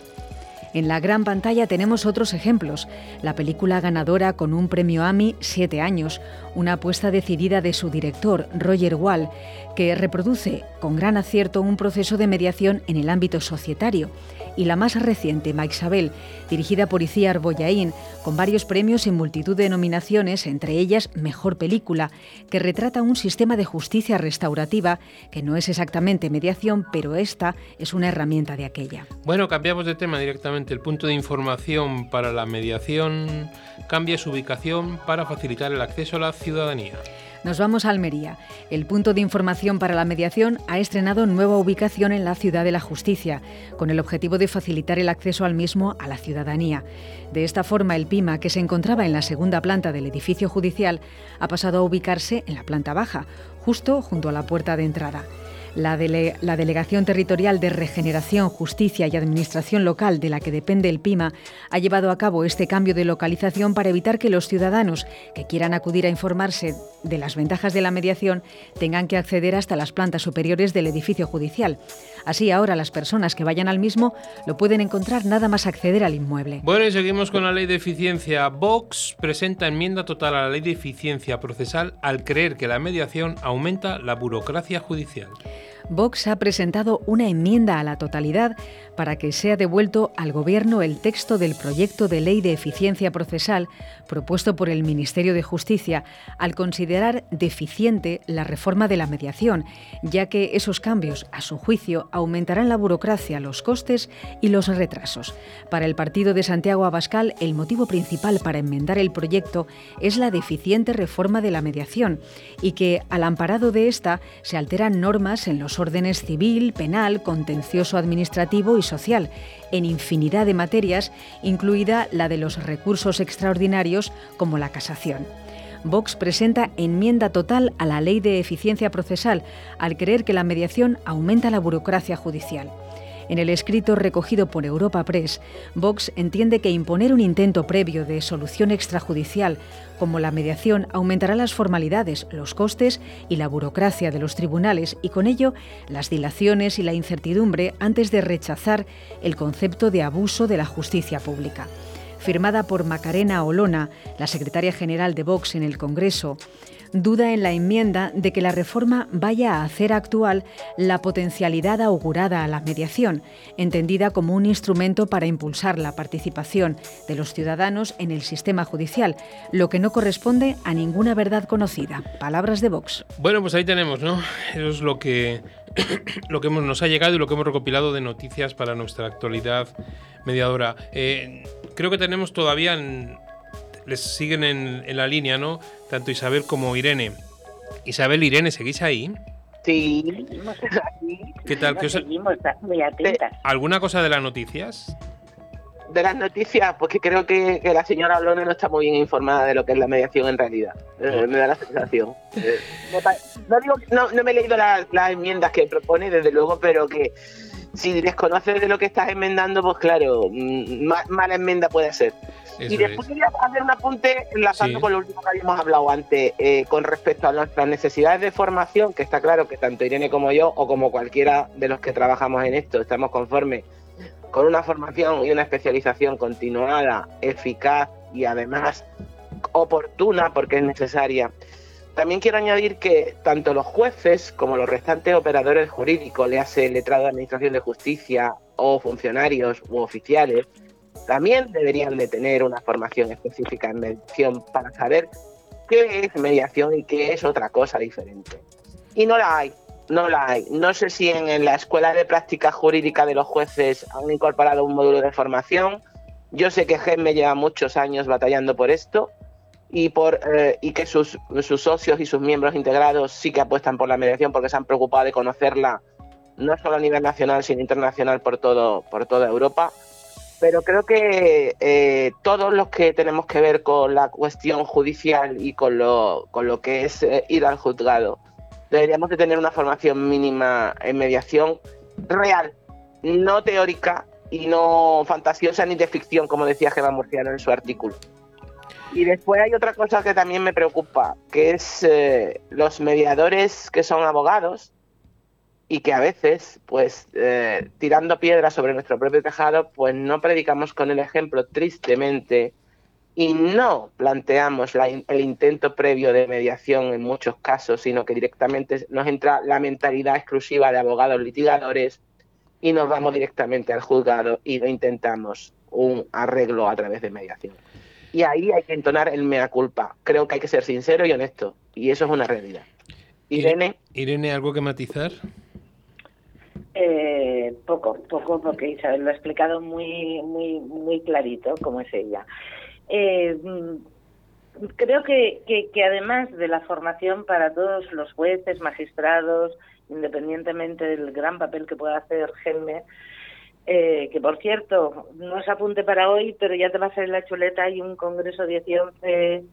En la gran pantalla tenemos otros ejemplos. La película ganadora con un premio Emmy, Siete años, una apuesta decidida de su director, Roger Wall, que reproduce con gran acierto un proceso de mediación en el ámbito societario. Y la más reciente, Maixabel, dirigida por Iciar Boyaín, con varios premios y multitud de nominaciones, entre ellas Mejor Película, que retrata un sistema de justicia restaurativa que no es exactamente mediación, pero esta es una herramienta de aquella. Bueno, cambiamos de tema directamente. El punto de información para la mediación cambia su ubicación para facilitar el acceso a la ciudadanía. Nos vamos a Almería. El punto de información para la mediación ha estrenado nueva ubicación en la ciudad de la justicia, con el objetivo de facilitar el acceso al mismo a la ciudadanía. De esta forma, el PIMA, que se encontraba en la segunda planta del edificio judicial, ha pasado a ubicarse en la planta baja, justo junto a la puerta de entrada. La, Delegación Territorial de Regeneración, Justicia y Administración Local, de la que depende el PIMA, ha llevado a cabo este cambio de localización para evitar que los ciudadanos que quieran acudir a informarse de las ventajas de la mediación tengan que acceder hasta las plantas superiores del edificio judicial. Así ahora las personas que vayan al mismo lo pueden encontrar nada más acceder al inmueble. Bueno, y seguimos con la ley de eficiencia. Vox presenta enmienda total a la ley de eficiencia procesal al creer que la mediación aumenta la burocracia judicial. Vox ha presentado una enmienda a la totalidad para que sea devuelto al Gobierno el texto del proyecto de ley de eficiencia procesal propuesto por el Ministerio de Justicia al considerar deficiente la reforma de la mediación, ya que esos cambios, a su juicio, aumentarán la burocracia, los costes y los retrasos. Para el partido de Santiago Abascal, el motivo principal para enmendar el proyecto es la deficiente reforma de la mediación y que, al amparado de esta, se alteran normas en órdenes civil, penal, contencioso administrativo y social, en infinidad de materias, incluida la de los recursos extraordinarios como la casación. Vox presenta enmienda total a la ley de eficiencia procesal al creer que la mediación aumenta la burocracia judicial. En el escrito recogido por Europa Press, Vox entiende que imponer un intento previo de solución extrajudicial como la mediación aumentará las formalidades, los costes y la burocracia de los tribunales y con ello las dilaciones y la incertidumbre antes de rechazar el concepto de abuso de la justicia pública. Firmada por Macarena Olona, la secretaria general de Vox en el Congreso, duda en la enmienda de que la reforma vaya a hacer actual la potencialidad augurada a la mediación, entendida como un instrumento para impulsar la participación de los ciudadanos en el sistema judicial, lo que no corresponde a ninguna verdad conocida. Palabras de Vox. Bueno, pues ahí tenemos, ¿no? Eso es lo que, (coughs) lo que nos ha llegado y lo que hemos recopilado de noticias para nuestra actualidad mediadora. Eh, creo que tenemos todavía les siguen en, la línea, ¿no? Tanto Isabel como Irene. Isabel, Irene, ¿seguís ahí? Sí, ¿Qué tal? ¿Qué muy atentas. ¿Alguna cosa de las noticias? De las noticias, pues que creo que, la señora Blone no está muy bien informada de lo que es la mediación en realidad. Eh, me da la sensación. Eh, no, digo, no, no me he leído las, enmiendas que propone, desde luego, pero que si desconoces de lo que estás enmendando, pues claro, mm, mala enmienda puede ser. Y después quería hacer un apunte enlazando con lo último que habíamos hablado antes, eh, con respecto a nuestras necesidades de formación, que está claro que tanto Irene como yo, o como cualquiera de los que trabajamos en esto, estamos conformes con una formación y una especialización continuada, eficaz y además oportuna porque es necesaria. También quiero añadir que tanto los jueces como los restantes operadores jurídicos, le hace letrado de Administración de Justicia o funcionarios u oficiales, también deberían de tener una formación específica en mediación para saber qué es mediación y qué es otra cosa diferente. Y no la hay, no la hay. No sé si en, la Escuela de Práctica Jurídica de los Jueces han incorporado un módulo de formación. Yo sé que GEM me lleva muchos años batallando por esto y, por, eh, y que sus, sus socios y sus miembros integrados sí que apuestan por la mediación porque se han preocupado de conocerla no solo a nivel nacional, sino internacional por, todo, por toda Europa pero creo que eh, todos los que tenemos que ver con la cuestión judicial y con lo, con lo que es eh, ir al juzgado, deberíamos de tener una formación mínima en mediación real, no teórica y no fantasiosa ni de ficción, como decía Gemma Murciano en su artículo. Y después hay otra cosa que también me preocupa, que es eh, los mediadores que son abogados, y que a veces, pues, eh, tirando piedras sobre nuestro propio tejado, pues no predicamos con el ejemplo tristemente y no planteamos el intento previo de mediación en muchos casos, sino que directamente nos entra la mentalidad exclusiva de abogados litigadores y nos vamos directamente al juzgado y no intentamos un arreglo a través de mediación. Y ahí hay que entonar el mea culpa. Creo que hay que ser sincero y honesto, y eso es una realidad. Irene. Irene, ¿algo que matizar? Eh, poco, poco, porque Isabel lo ha explicado muy, muy, muy clarito, como es ella. Eh, creo que, que, que además de la formación para todos los jueces, magistrados, independientemente del gran papel que pueda hacer Gelme, eh, que por cierto, no es apunte para hoy, pero ya te va a salir la chuleta, hay un congreso 10 y 11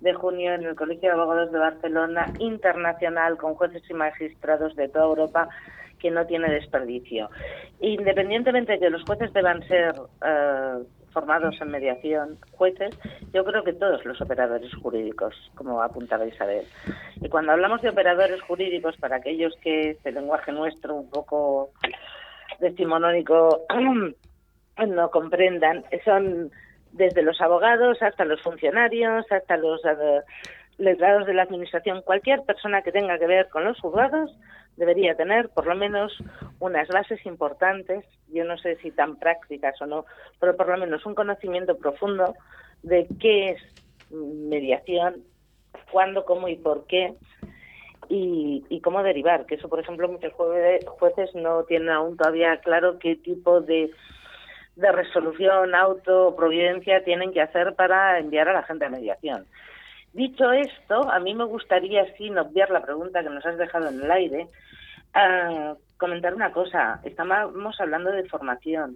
de junio en el Colegio de Abogados de Barcelona, internacional, con jueces y magistrados de toda Europa, que no tiene desperdicio. Independientemente de que los jueces deban ser eh, formados en mediación, jueces, yo creo que todos los operadores jurídicos, como apuntaba Isabel. Y cuando hablamos de operadores jurídicos, para aquellos que este lenguaje nuestro un poco decimonónico (clears throat) no comprendan, son desde los abogados hasta los funcionarios, hasta los eh, letrados de la administración, cualquier persona que tenga que ver con los juzgados debería tener por lo menos unas bases importantes, yo no sé si tan prácticas o no, pero por lo menos un conocimiento profundo de qué es mediación, cuándo, cómo y por qué, y, y cómo derivar, que eso, por ejemplo, muchos jueces no tienen aún todavía claro qué tipo de de resolución, auto, providencia tienen que hacer para enviar a la gente a mediación. Dicho esto, a mí me gustaría, sin obviar la pregunta que nos has dejado en el aire, ah, comentar una cosa. Estamos hablando de formación.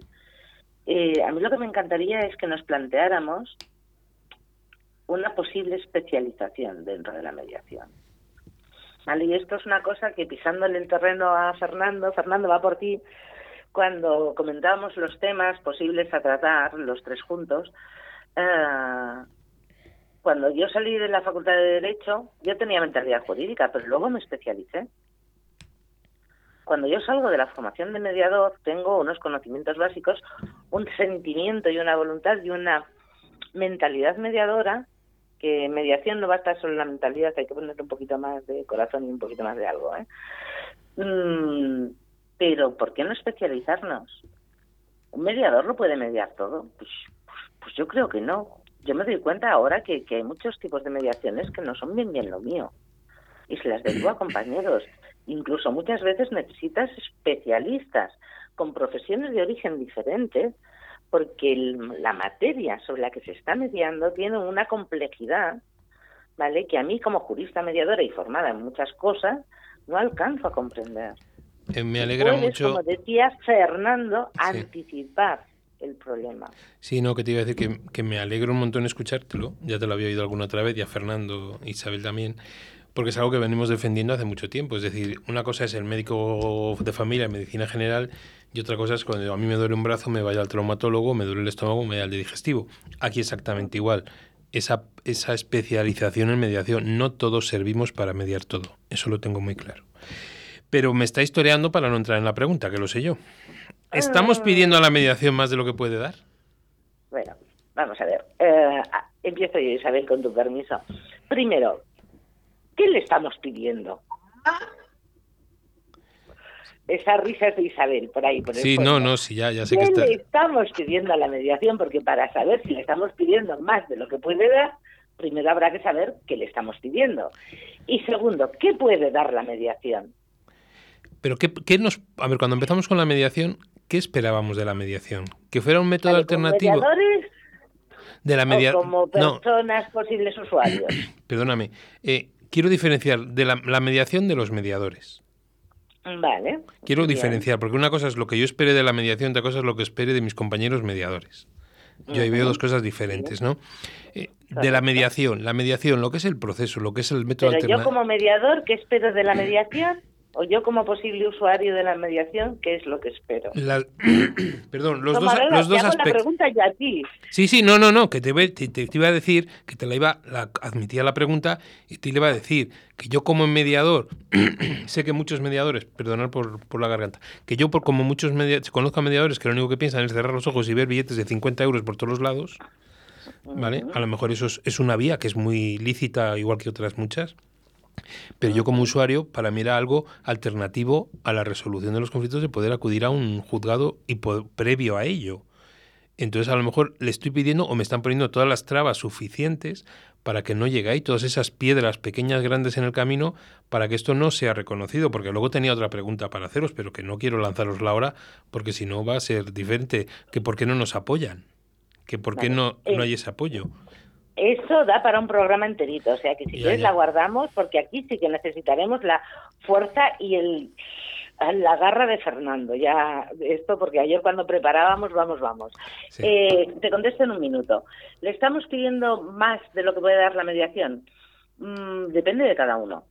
Eh, a mí lo que me encantaría es que nos planteáramos una posible especialización dentro de la mediación. ¿Vale? Y esto es una cosa que pisándole el terreno a Fernando, Fernando va por ti, cuando comentábamos los temas posibles a tratar, los tres juntos, eh, cuando yo salí de la Facultad de Derecho, yo tenía mentalidad jurídica, pero luego me especialicé. Cuando yo salgo de la formación de mediador, tengo unos conocimientos básicos, un sentimiento y una voluntad y una mentalidad mediadora, que mediación no va a estar solo en la mentalidad, hay que ponerle un poquito más de corazón y un poquito más de algo. ¿eh? Mm, pero ¿por qué no especializarnos? ¿Un mediador lo puede mediar todo? Pues, pues, yo creo que no. Yo me doy cuenta ahora que, hay muchos tipos de mediaciones que no son bien bien lo mío. Y se las derivo a compañeros. Incluso muchas veces necesitas especialistas con profesiones de origen diferentes porque la materia sobre la que se está mediando tiene una complejidad, ¿vale? Que a mí como jurista mediadora y formada en muchas cosas no alcanzo a comprender. Eh, me alegra mucho. Como decía Fernando, anticipar el problema. Sí, no, que te iba a decir que, que, me alegro un montón escuchártelo. Ya te lo había oído alguna otra vez, y a Fernando, Isabel también. Porque es algo que venimos defendiendo hace mucho tiempo. Es decir, una cosa es el médico de familia, medicina general, y otra cosa es cuando a mí me duele un brazo, me vaya al traumatólogo, me duele el estómago, me vaya al digestivo. Aquí exactamente igual. Esa, esa especialización en mediación, no todos servimos para mediar todo. Eso lo tengo muy claro. Pero me está historiando para no entrar en la pregunta, que lo sé yo. ¿Estamos Ah. pidiendo a la mediación más de lo que puede dar? Bueno, vamos a ver. Eh, empiezo yo, Isabel, con tu permiso. Primero, ¿qué le estamos pidiendo? Esa risa es de Isabel, por ahí, por Sí, no, no, sí, ya, ya sé que ¿Qué está. le estamos pidiendo a la mediación? Porque para saber si le estamos pidiendo más de lo que puede dar, primero habrá que saber qué le estamos pidiendo. Y segundo, ¿qué puede dar la mediación? Pero ¿qué, qué nos... A ver, cuando empezamos con la mediación, ¿qué esperábamos de la mediación? ¿Que fuera un método Vale, ¿como alternativo? mediadores De la media... o como No, personas posibles usuarios? (clears throat) perdóname. Eh, quiero diferenciar de la, la mediación de los mediadores. Vale. Quiero Bien. diferenciar, porque una cosa es lo que yo espere de la mediación, otra cosa es lo que espere de mis compañeros mediadores. Yo ahí veo dos cosas diferentes, ¿no? Eh, de la mediación, la mediación, lo que es el proceso, lo que es el método Pero yo alternativo. como mediador, ¿qué espero de la mediación? O yo como posible usuario de la mediación, ¿qué es lo que espero? La- (clears throat) Perdón, los No, dos, Manuela, los te dos hago la aspectos. pregunta yo a ti. Sí, sí, no, no, no, que te, te, te- iba a decir, que te la iba, la, admitía la pregunta y te le iba a decir que yo como mediador, (clears throat) sé que muchos mediadores, perdonad por, por la garganta, que yo por como muchos mediadores, conozco a mediadores que lo único que piensan es cerrar los ojos y ver billetes de 50 euros por todos los lados, ¿vale? A lo mejor eso es, es una vía que es muy lícita, igual que otras muchas. Pero yo como usuario, para mí era algo alternativo a la resolución de los conflictos de poder acudir a un juzgado y previo a ello. Entonces a lo mejor le estoy pidiendo o me están poniendo todas las trabas suficientes para que no llegue ahí, todas esas piedras pequeñas, grandes en el camino, para que esto no sea reconocido. Porque luego tenía otra pregunta para haceros, pero que no quiero lanzarosla ahora, porque si no va a ser diferente. Que por qué no nos apoyan, que por qué Vale. no, Eh, no hay ese apoyo. Eso da para un programa enterito, o sea que si Ya, quieres ya. la guardamos porque aquí sí que necesitaremos la fuerza y el la garra de Fernando. Ya esto porque ayer cuando preparábamos, vamos, vamos. Sí. Eh, te contesto en un minuto. ¿Le estamos pidiendo más de lo que puede dar la mediación? Mm, depende de cada uno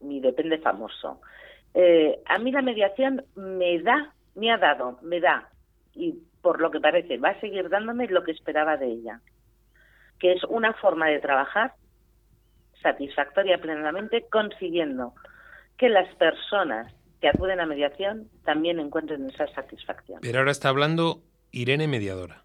y depende famoso. Eh, a mí la mediación me da, me ha dado, me da, y por lo que parece va a seguir dándome lo que esperaba de ella, que es una forma de trabajar satisfactoria plenamente, consiguiendo que las personas que acuden a mediación también encuentren esa satisfacción. Pero ahora está hablando Irene Mediadora.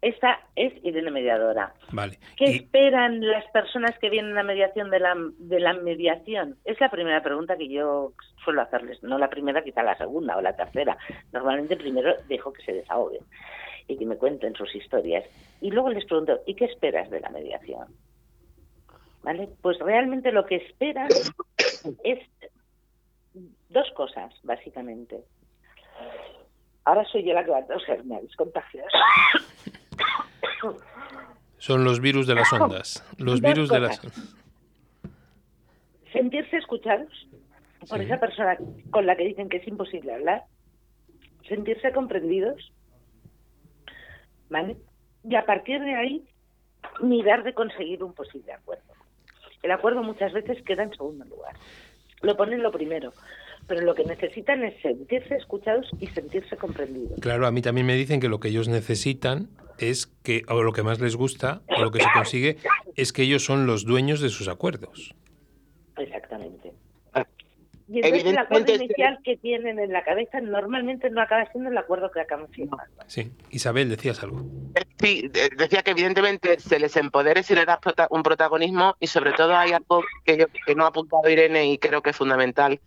Esta es Irene Mediadora. Vale. ¿Qué Y- esperan las personas que vienen a mediación de la, de la mediación? Es la primera pregunta que yo suelo hacerles. No la primera, quizá la segunda o la tercera. Normalmente primero dejo que se desahoguen y que me cuenten sus historias. Y luego les pregunto, ¿y qué esperas de la mediación? ¿Vale? Pues realmente lo que esperan es dos cosas, básicamente. Ahora soy yo la que va a toser, me habéis contagiado. son los virus de las ondas. Los Dos virus de las cosas. sentirse escuchados por Sí. esa persona con la que dicen que es imposible hablar, sentirse comprendidos, ¿vale? Y a partir de ahí, mirar de conseguir un posible acuerdo. El acuerdo muchas veces queda en segundo lugar. Lo ponen lo primero, pero lo que necesitan es sentirse escuchados y sentirse comprendidos. Claro, a mí también me dicen que lo que ellos necesitan es que, o lo que más les gusta, o lo que se consigue, es que ellos son los dueños de sus acuerdos. Exactamente. Y entonces el acuerdo Evidentemente es que- inicial que tienen en la cabeza normalmente no acaba siendo el acuerdo que acaban firmando. Sí. Isabel, decías algo. Sí, de- decía que evidentemente se les empodere si les das prota- un protagonismo y sobre todo hay algo que, yo, que no ha apuntado Irene y creo que es fundamental,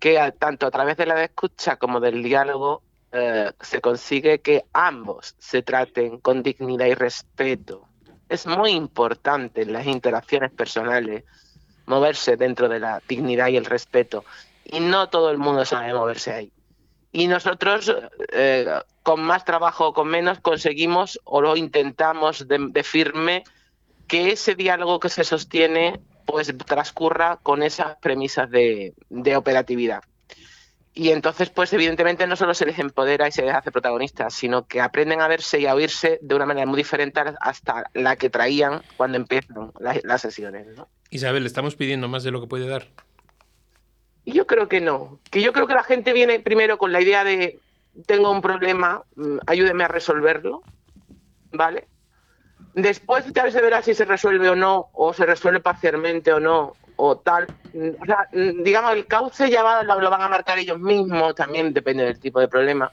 que a- tanto a través de la escucha como del diálogo eh, se consigue que ambos se traten con dignidad y respeto. Es muy importante en las interacciones personales moverse dentro de la dignidad y el respeto y no todo el mundo sabe moverse ahí. Y nosotros, eh, con más trabajo o con menos, conseguimos o lo intentamos de, de firme que ese diálogo que se sostiene pues transcurra con esas premisas de, de operatividad. Y entonces, pues evidentemente no solo se les empodera y se les hace protagonistas, sino que aprenden a verse y a oírse de una manera muy diferente hasta la que traían cuando empiezan las, las sesiones. ¿no? Isabel, ¿le estamos pidiendo más de lo que puede dar? Y Yo creo que no. Que yo creo que la gente viene primero con la idea de tengo un problema, mm, ayúdeme a resolverlo, ¿vale? Después ya se verá si se resuelve o no, o se resuelve parcialmente o no, o tal. O sea, digamos, el cauce ya va- lo, lo van a marcar ellos mismos, también depende del tipo de problema.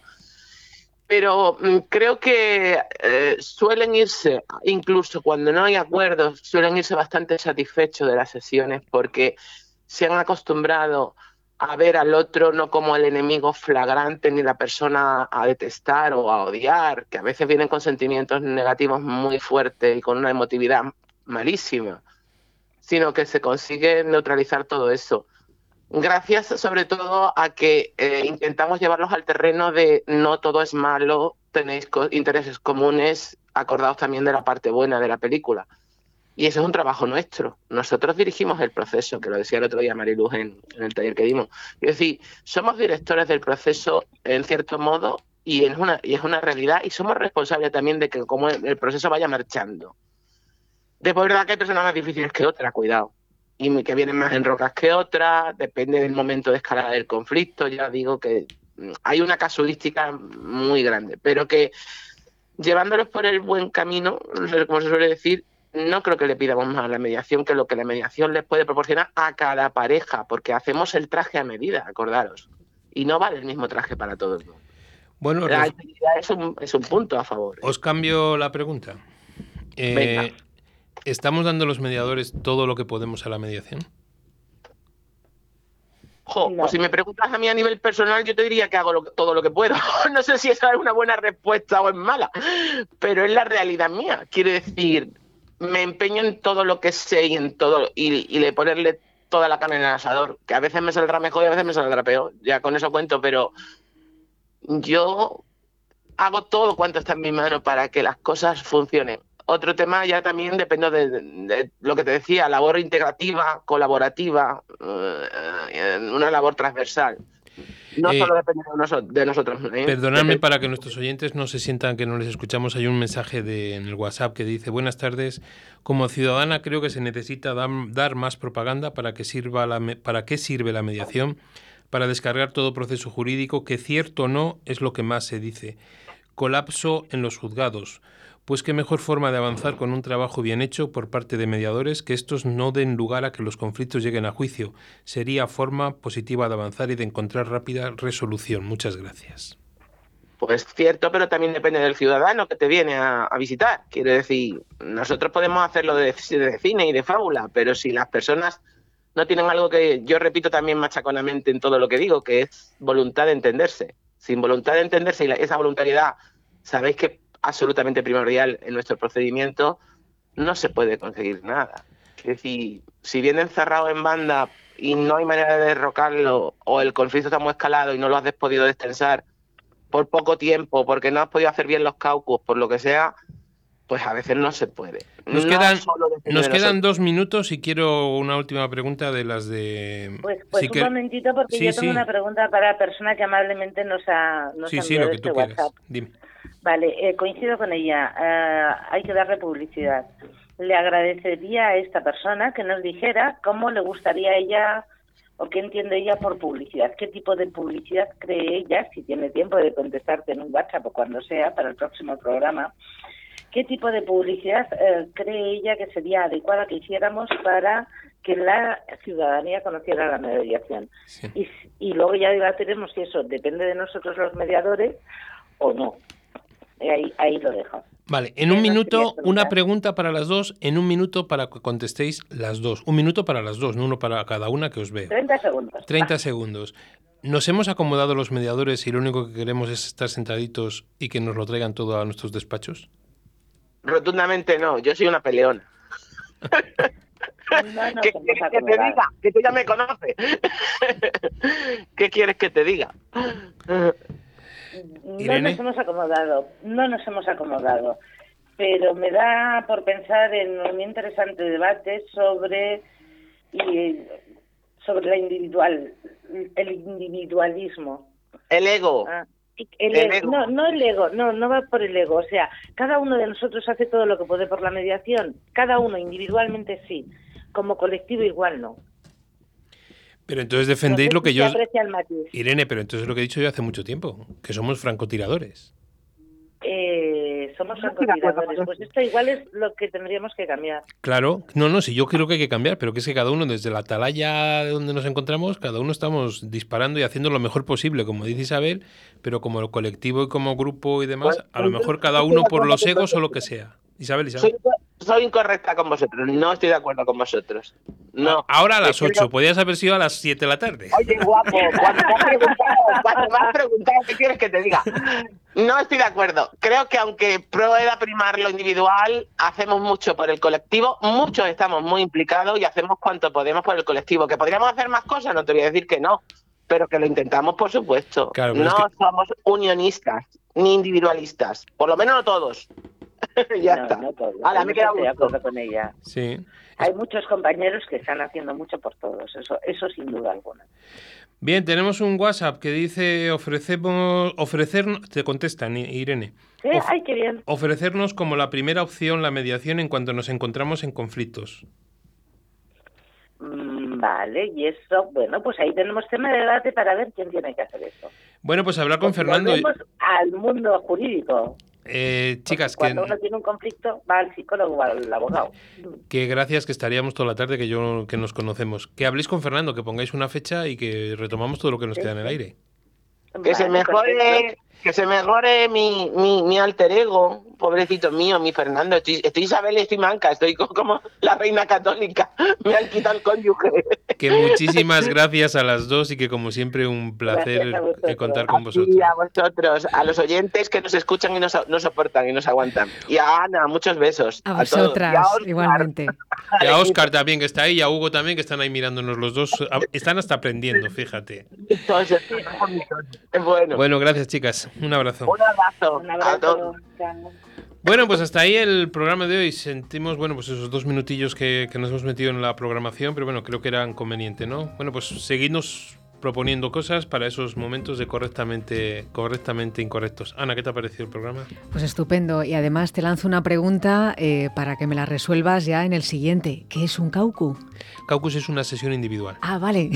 Pero mm, creo que eh, suelen irse, incluso cuando no hay acuerdos, suelen irse bastante satisfechos de las sesiones porque se han acostumbrado a ver al otro no como el enemigo flagrante ni la persona a detestar o a odiar, que a veces vienen con sentimientos negativos muy fuertes y con una emotividad malísima, sino que se consigue neutralizar todo eso. Gracias sobre todo a que eh, intentamos llevarlos al terreno de no todo es malo, tenéis intereses comunes, acordados también de la parte buena de la película. Y eso es un trabajo nuestro. Nosotros dirigimos el proceso, que lo decía el otro día Mariluz en, el taller que dimos. Es decir, somos directores del proceso en cierto modo y es una, y es una realidad y somos responsables también de que como el, proceso vaya marchando. Después es verdad que hay personas más difíciles que otras, cuidado. Y que vienen más en rocas que otras, depende del momento de escalada del conflicto. Ya digo que mm, hay una casuística muy grande, pero que llevándolos por el buen camino, como se suele decir, no creo que le pidamos más a la mediación que lo que la mediación les puede proporcionar a cada pareja, porque hacemos el traje a medida, acordaros. Y no vale el mismo traje para todos. Bueno, La alteridad es un, es un punto a favor. os cambio la pregunta. Eh, Venga. ¿Estamos dando los mediadores todo lo que podemos a la mediación? Jo, No. pues si me preguntas a mí a nivel personal, yo te diría que hago lo- todo lo que puedo. (laughs) no sé si esa es una buena respuesta o es mala, pero es la realidad mía. Quiero decir, me empeño en todo lo que sé y en todo y, y le ponerle toda la carne en el asador, que a veces me saldrá mejor y a veces me saldrá peor. Ya con eso cuento, pero yo hago todo cuanto está en mi mano para que las cosas funcionen. otro tema ya también depende de, de lo que te decía, labor integrativa, colaborativa, eh, una labor transversal. No Eh, solo depende de, noso- de nosotros. ¿eh? Perdonadme para que nuestros oyentes no se sientan que no les escuchamos. Hay un mensaje de, en el WhatsApp que dice, buenas tardes, como ciudadana creo que se necesita dar más propaganda para que sirva la para qué sirve la mediación, para descargar todo proceso jurídico que cierto o no es lo que más se dice. Colapso en los juzgados. Pues qué mejor forma de avanzar con un trabajo bien hecho por parte de mediadores que estos no den lugar a que los conflictos lleguen a juicio. Sería forma positiva de avanzar y de encontrar rápida resolución. Muchas gracias. Pues cierto, pero también depende del ciudadano que te viene a, visitar. Quiero decir, nosotros podemos hacerlo de, cine y de fábula, pero si las personas no tienen algo que yo repito también machaconamente en todo lo que digo, que es voluntad de entenderse. Sin voluntad de entenderse y esa voluntariedad, sabéis que absolutamente primordial en nuestro procedimiento, no se puede conseguir nada. Es decir, si viene encerrado en banda y no hay manera de derrocarlo, o el conflicto está muy escalado y no lo has podido destensar por poco tiempo, porque no has podido hacer bien los caucus, por lo que sea, pues a veces no se puede. Nos No quedan, nos quedan dos minutos y quiero una última pregunta de las de... Pues, pues Sí un que- momentito, porque Sí, yo tengo sí. una pregunta para la persona que amablemente nos ha, nos Sí, ha sí, enviado lo que este tú quieras. WhatsApp. Dime. Vale, eh, coincido con ella. Eh, hay que darle publicidad. Le agradecería a esta persona que nos dijera cómo le gustaría a ella o qué entiende ella por publicidad. ¿Qué tipo de publicidad cree ella, si tiene tiempo de contestarte en un WhatsApp o cuando sea para el próximo programa? ¿Qué tipo de publicidad eh, cree ella que sería adecuada que hiciéramos para que la ciudadanía conociera la mediación? Y, y luego ya debatiremos si eso depende de nosotros los mediadores o no. Ahí, ahí lo dejo. Vale, en un ¿Qué nos minuto, una pregunta para las dos, en un minuto para que contestéis las dos. Un minuto para las dos, no uno para cada una que os veo. 30 segundos. 30 segundos. Nos hemos acomodado los mediadores y lo único que queremos es estar sentaditos y que nos lo traigan todo a nuestros despachos. Rotundamente no, yo soy una peleona. No ¿Qué quieres que te diga? Que tú ya me conoces. ¿Qué quieres que te diga? No nos hemos acomodado, no nos hemos acomodado. Pero me da por pensar en un interesante debate sobre y, sobre la individual, el individualismo. El ego. Ah, el El ego. ego. No, no el ego, no, no va por el ego. O sea, cada uno de nosotros hace todo lo que puede por la mediación. Cada uno individualmente sí, como colectivo igual no. Pero entonces defendéis No sé lo que si yo... Irene, pero entonces lo que he dicho yo hace mucho tiempo, que somos francotiradores. Eh, somos francotiradores. Pues esto igual es lo que tendríamos que cambiar. Claro, no, no, sí, yo creo que hay que cambiar, pero que es que cada uno, desde la atalaya de donde nos encontramos, cada uno estamos disparando y haciendo lo mejor posible, como dice Isabel, pero como colectivo y como grupo y demás, a lo mejor cada uno por los egos o lo que sea. Isabel, Isabel. Soy, incorrecta con vosotros, no estoy de acuerdo con vosotros. No. Ahora a las Es que 8, no- podías haber sido a las 7 de la tarde. Oye, guapo, cuando me has preguntado, cuando me has preguntado, ¿qué quieres que te diga? No estoy de acuerdo. Creo que aunque pueda primar lo individual, hacemos mucho por el colectivo, muchos estamos muy implicados y hacemos cuanto podemos por el colectivo. ¿Que podríamos hacer más cosas? No te voy a decir que no, pero que lo intentamos, por supuesto. Claro, no es que- somos unionistas ni individualistas, por lo menos no todos. (laughs) ya no, está. no Hay me he muchos quedado estoy de acuerdo con ella. Sí. Hay muchos compañeros que están haciendo mucho por todos, eso, eso sin duda alguna. Bien, tenemos un WhatsApp que dice ofrecemos, ofrecernos, te contestan, Irene, Sí, Of- ay, qué bien. ofrecernos como la primera opción la mediación en cuanto nos encontramos en conflictos. Mm, Vale, y eso, bueno, pues ahí tenemos tema de debate para ver quién tiene que hacer eso. Bueno, pues hablar con Porque Fernando. al mundo jurídico. Eh, chicas, que, Cuando uno tiene un conflicto, va al psicólogo o al abogado. que gracias que estaríamos toda la tarde que yo que nos conocemos. Que habléis con Fernando, que pongáis una fecha y que retomamos todo lo que nos Sí, queda en el aire. Que se Vale, mejore, perfecto. que se mejore mi, mi, mi alter ego, pobrecito mío, mi Fernando. Estoy, estoy Isabel y estoy manca, estoy co- como la reina católica. (laughs) Me han quitado el cónyuge. Que muchísimas gracias a las dos y que como siempre un placer eh, contar con A vosotros. ti, a vosotros, a los oyentes que nos escuchan y nos, nos soportan y nos aguantan. Y a Ana, muchos besos. A vosotras, Y a igualmente. Y a Oscar también que está ahí y a Hugo también que están ahí mirándonos los dos. A- Están hasta aprendiendo, fíjate. Todos están bonitos. Es bueno. Bueno, gracias chicas. Un abrazo. Un abrazo. Un a abrazo. todos. Bueno, pues hasta ahí el programa de hoy. Sentimos, bueno, pues esos dos minutillos que, que nos hemos metido en la programación, pero bueno, creo que eran conveniente, ¿no? Bueno, pues seguidnos proponiendo cosas para esos momentos de correctamente, correctamente incorrectos. Ana, ¿qué te ha parecido el programa? Pues estupendo. Y además te lanzo una pregunta eh, para que me la resuelvas ya en el siguiente. ¿Qué es un caucu? Caucus es una sesión individual. Ah, vale.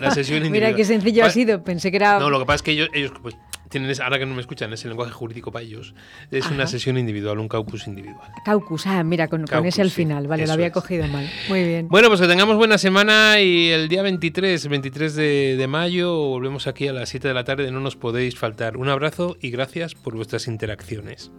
La sesión individual. (laughs) Mira qué sencillo ha sido. Pensé que era... No, lo que pasa es que ellos, ellos pues, tienen, ahora que no me escuchan, ese lenguaje jurídico para ellos. Es una sesión individual, un caucus individual. Caucus. Ah, mira, con, con Caucus, ese al sí, final. Vale, lo había es. cogido mal. Muy bien. Bueno, pues que tengamos buena semana y el día 23, 23 de, de mayo, volvemos aquí a las 7 de la tarde. No nos podéis faltar. Un abrazo y gracias por vuestras interacciones.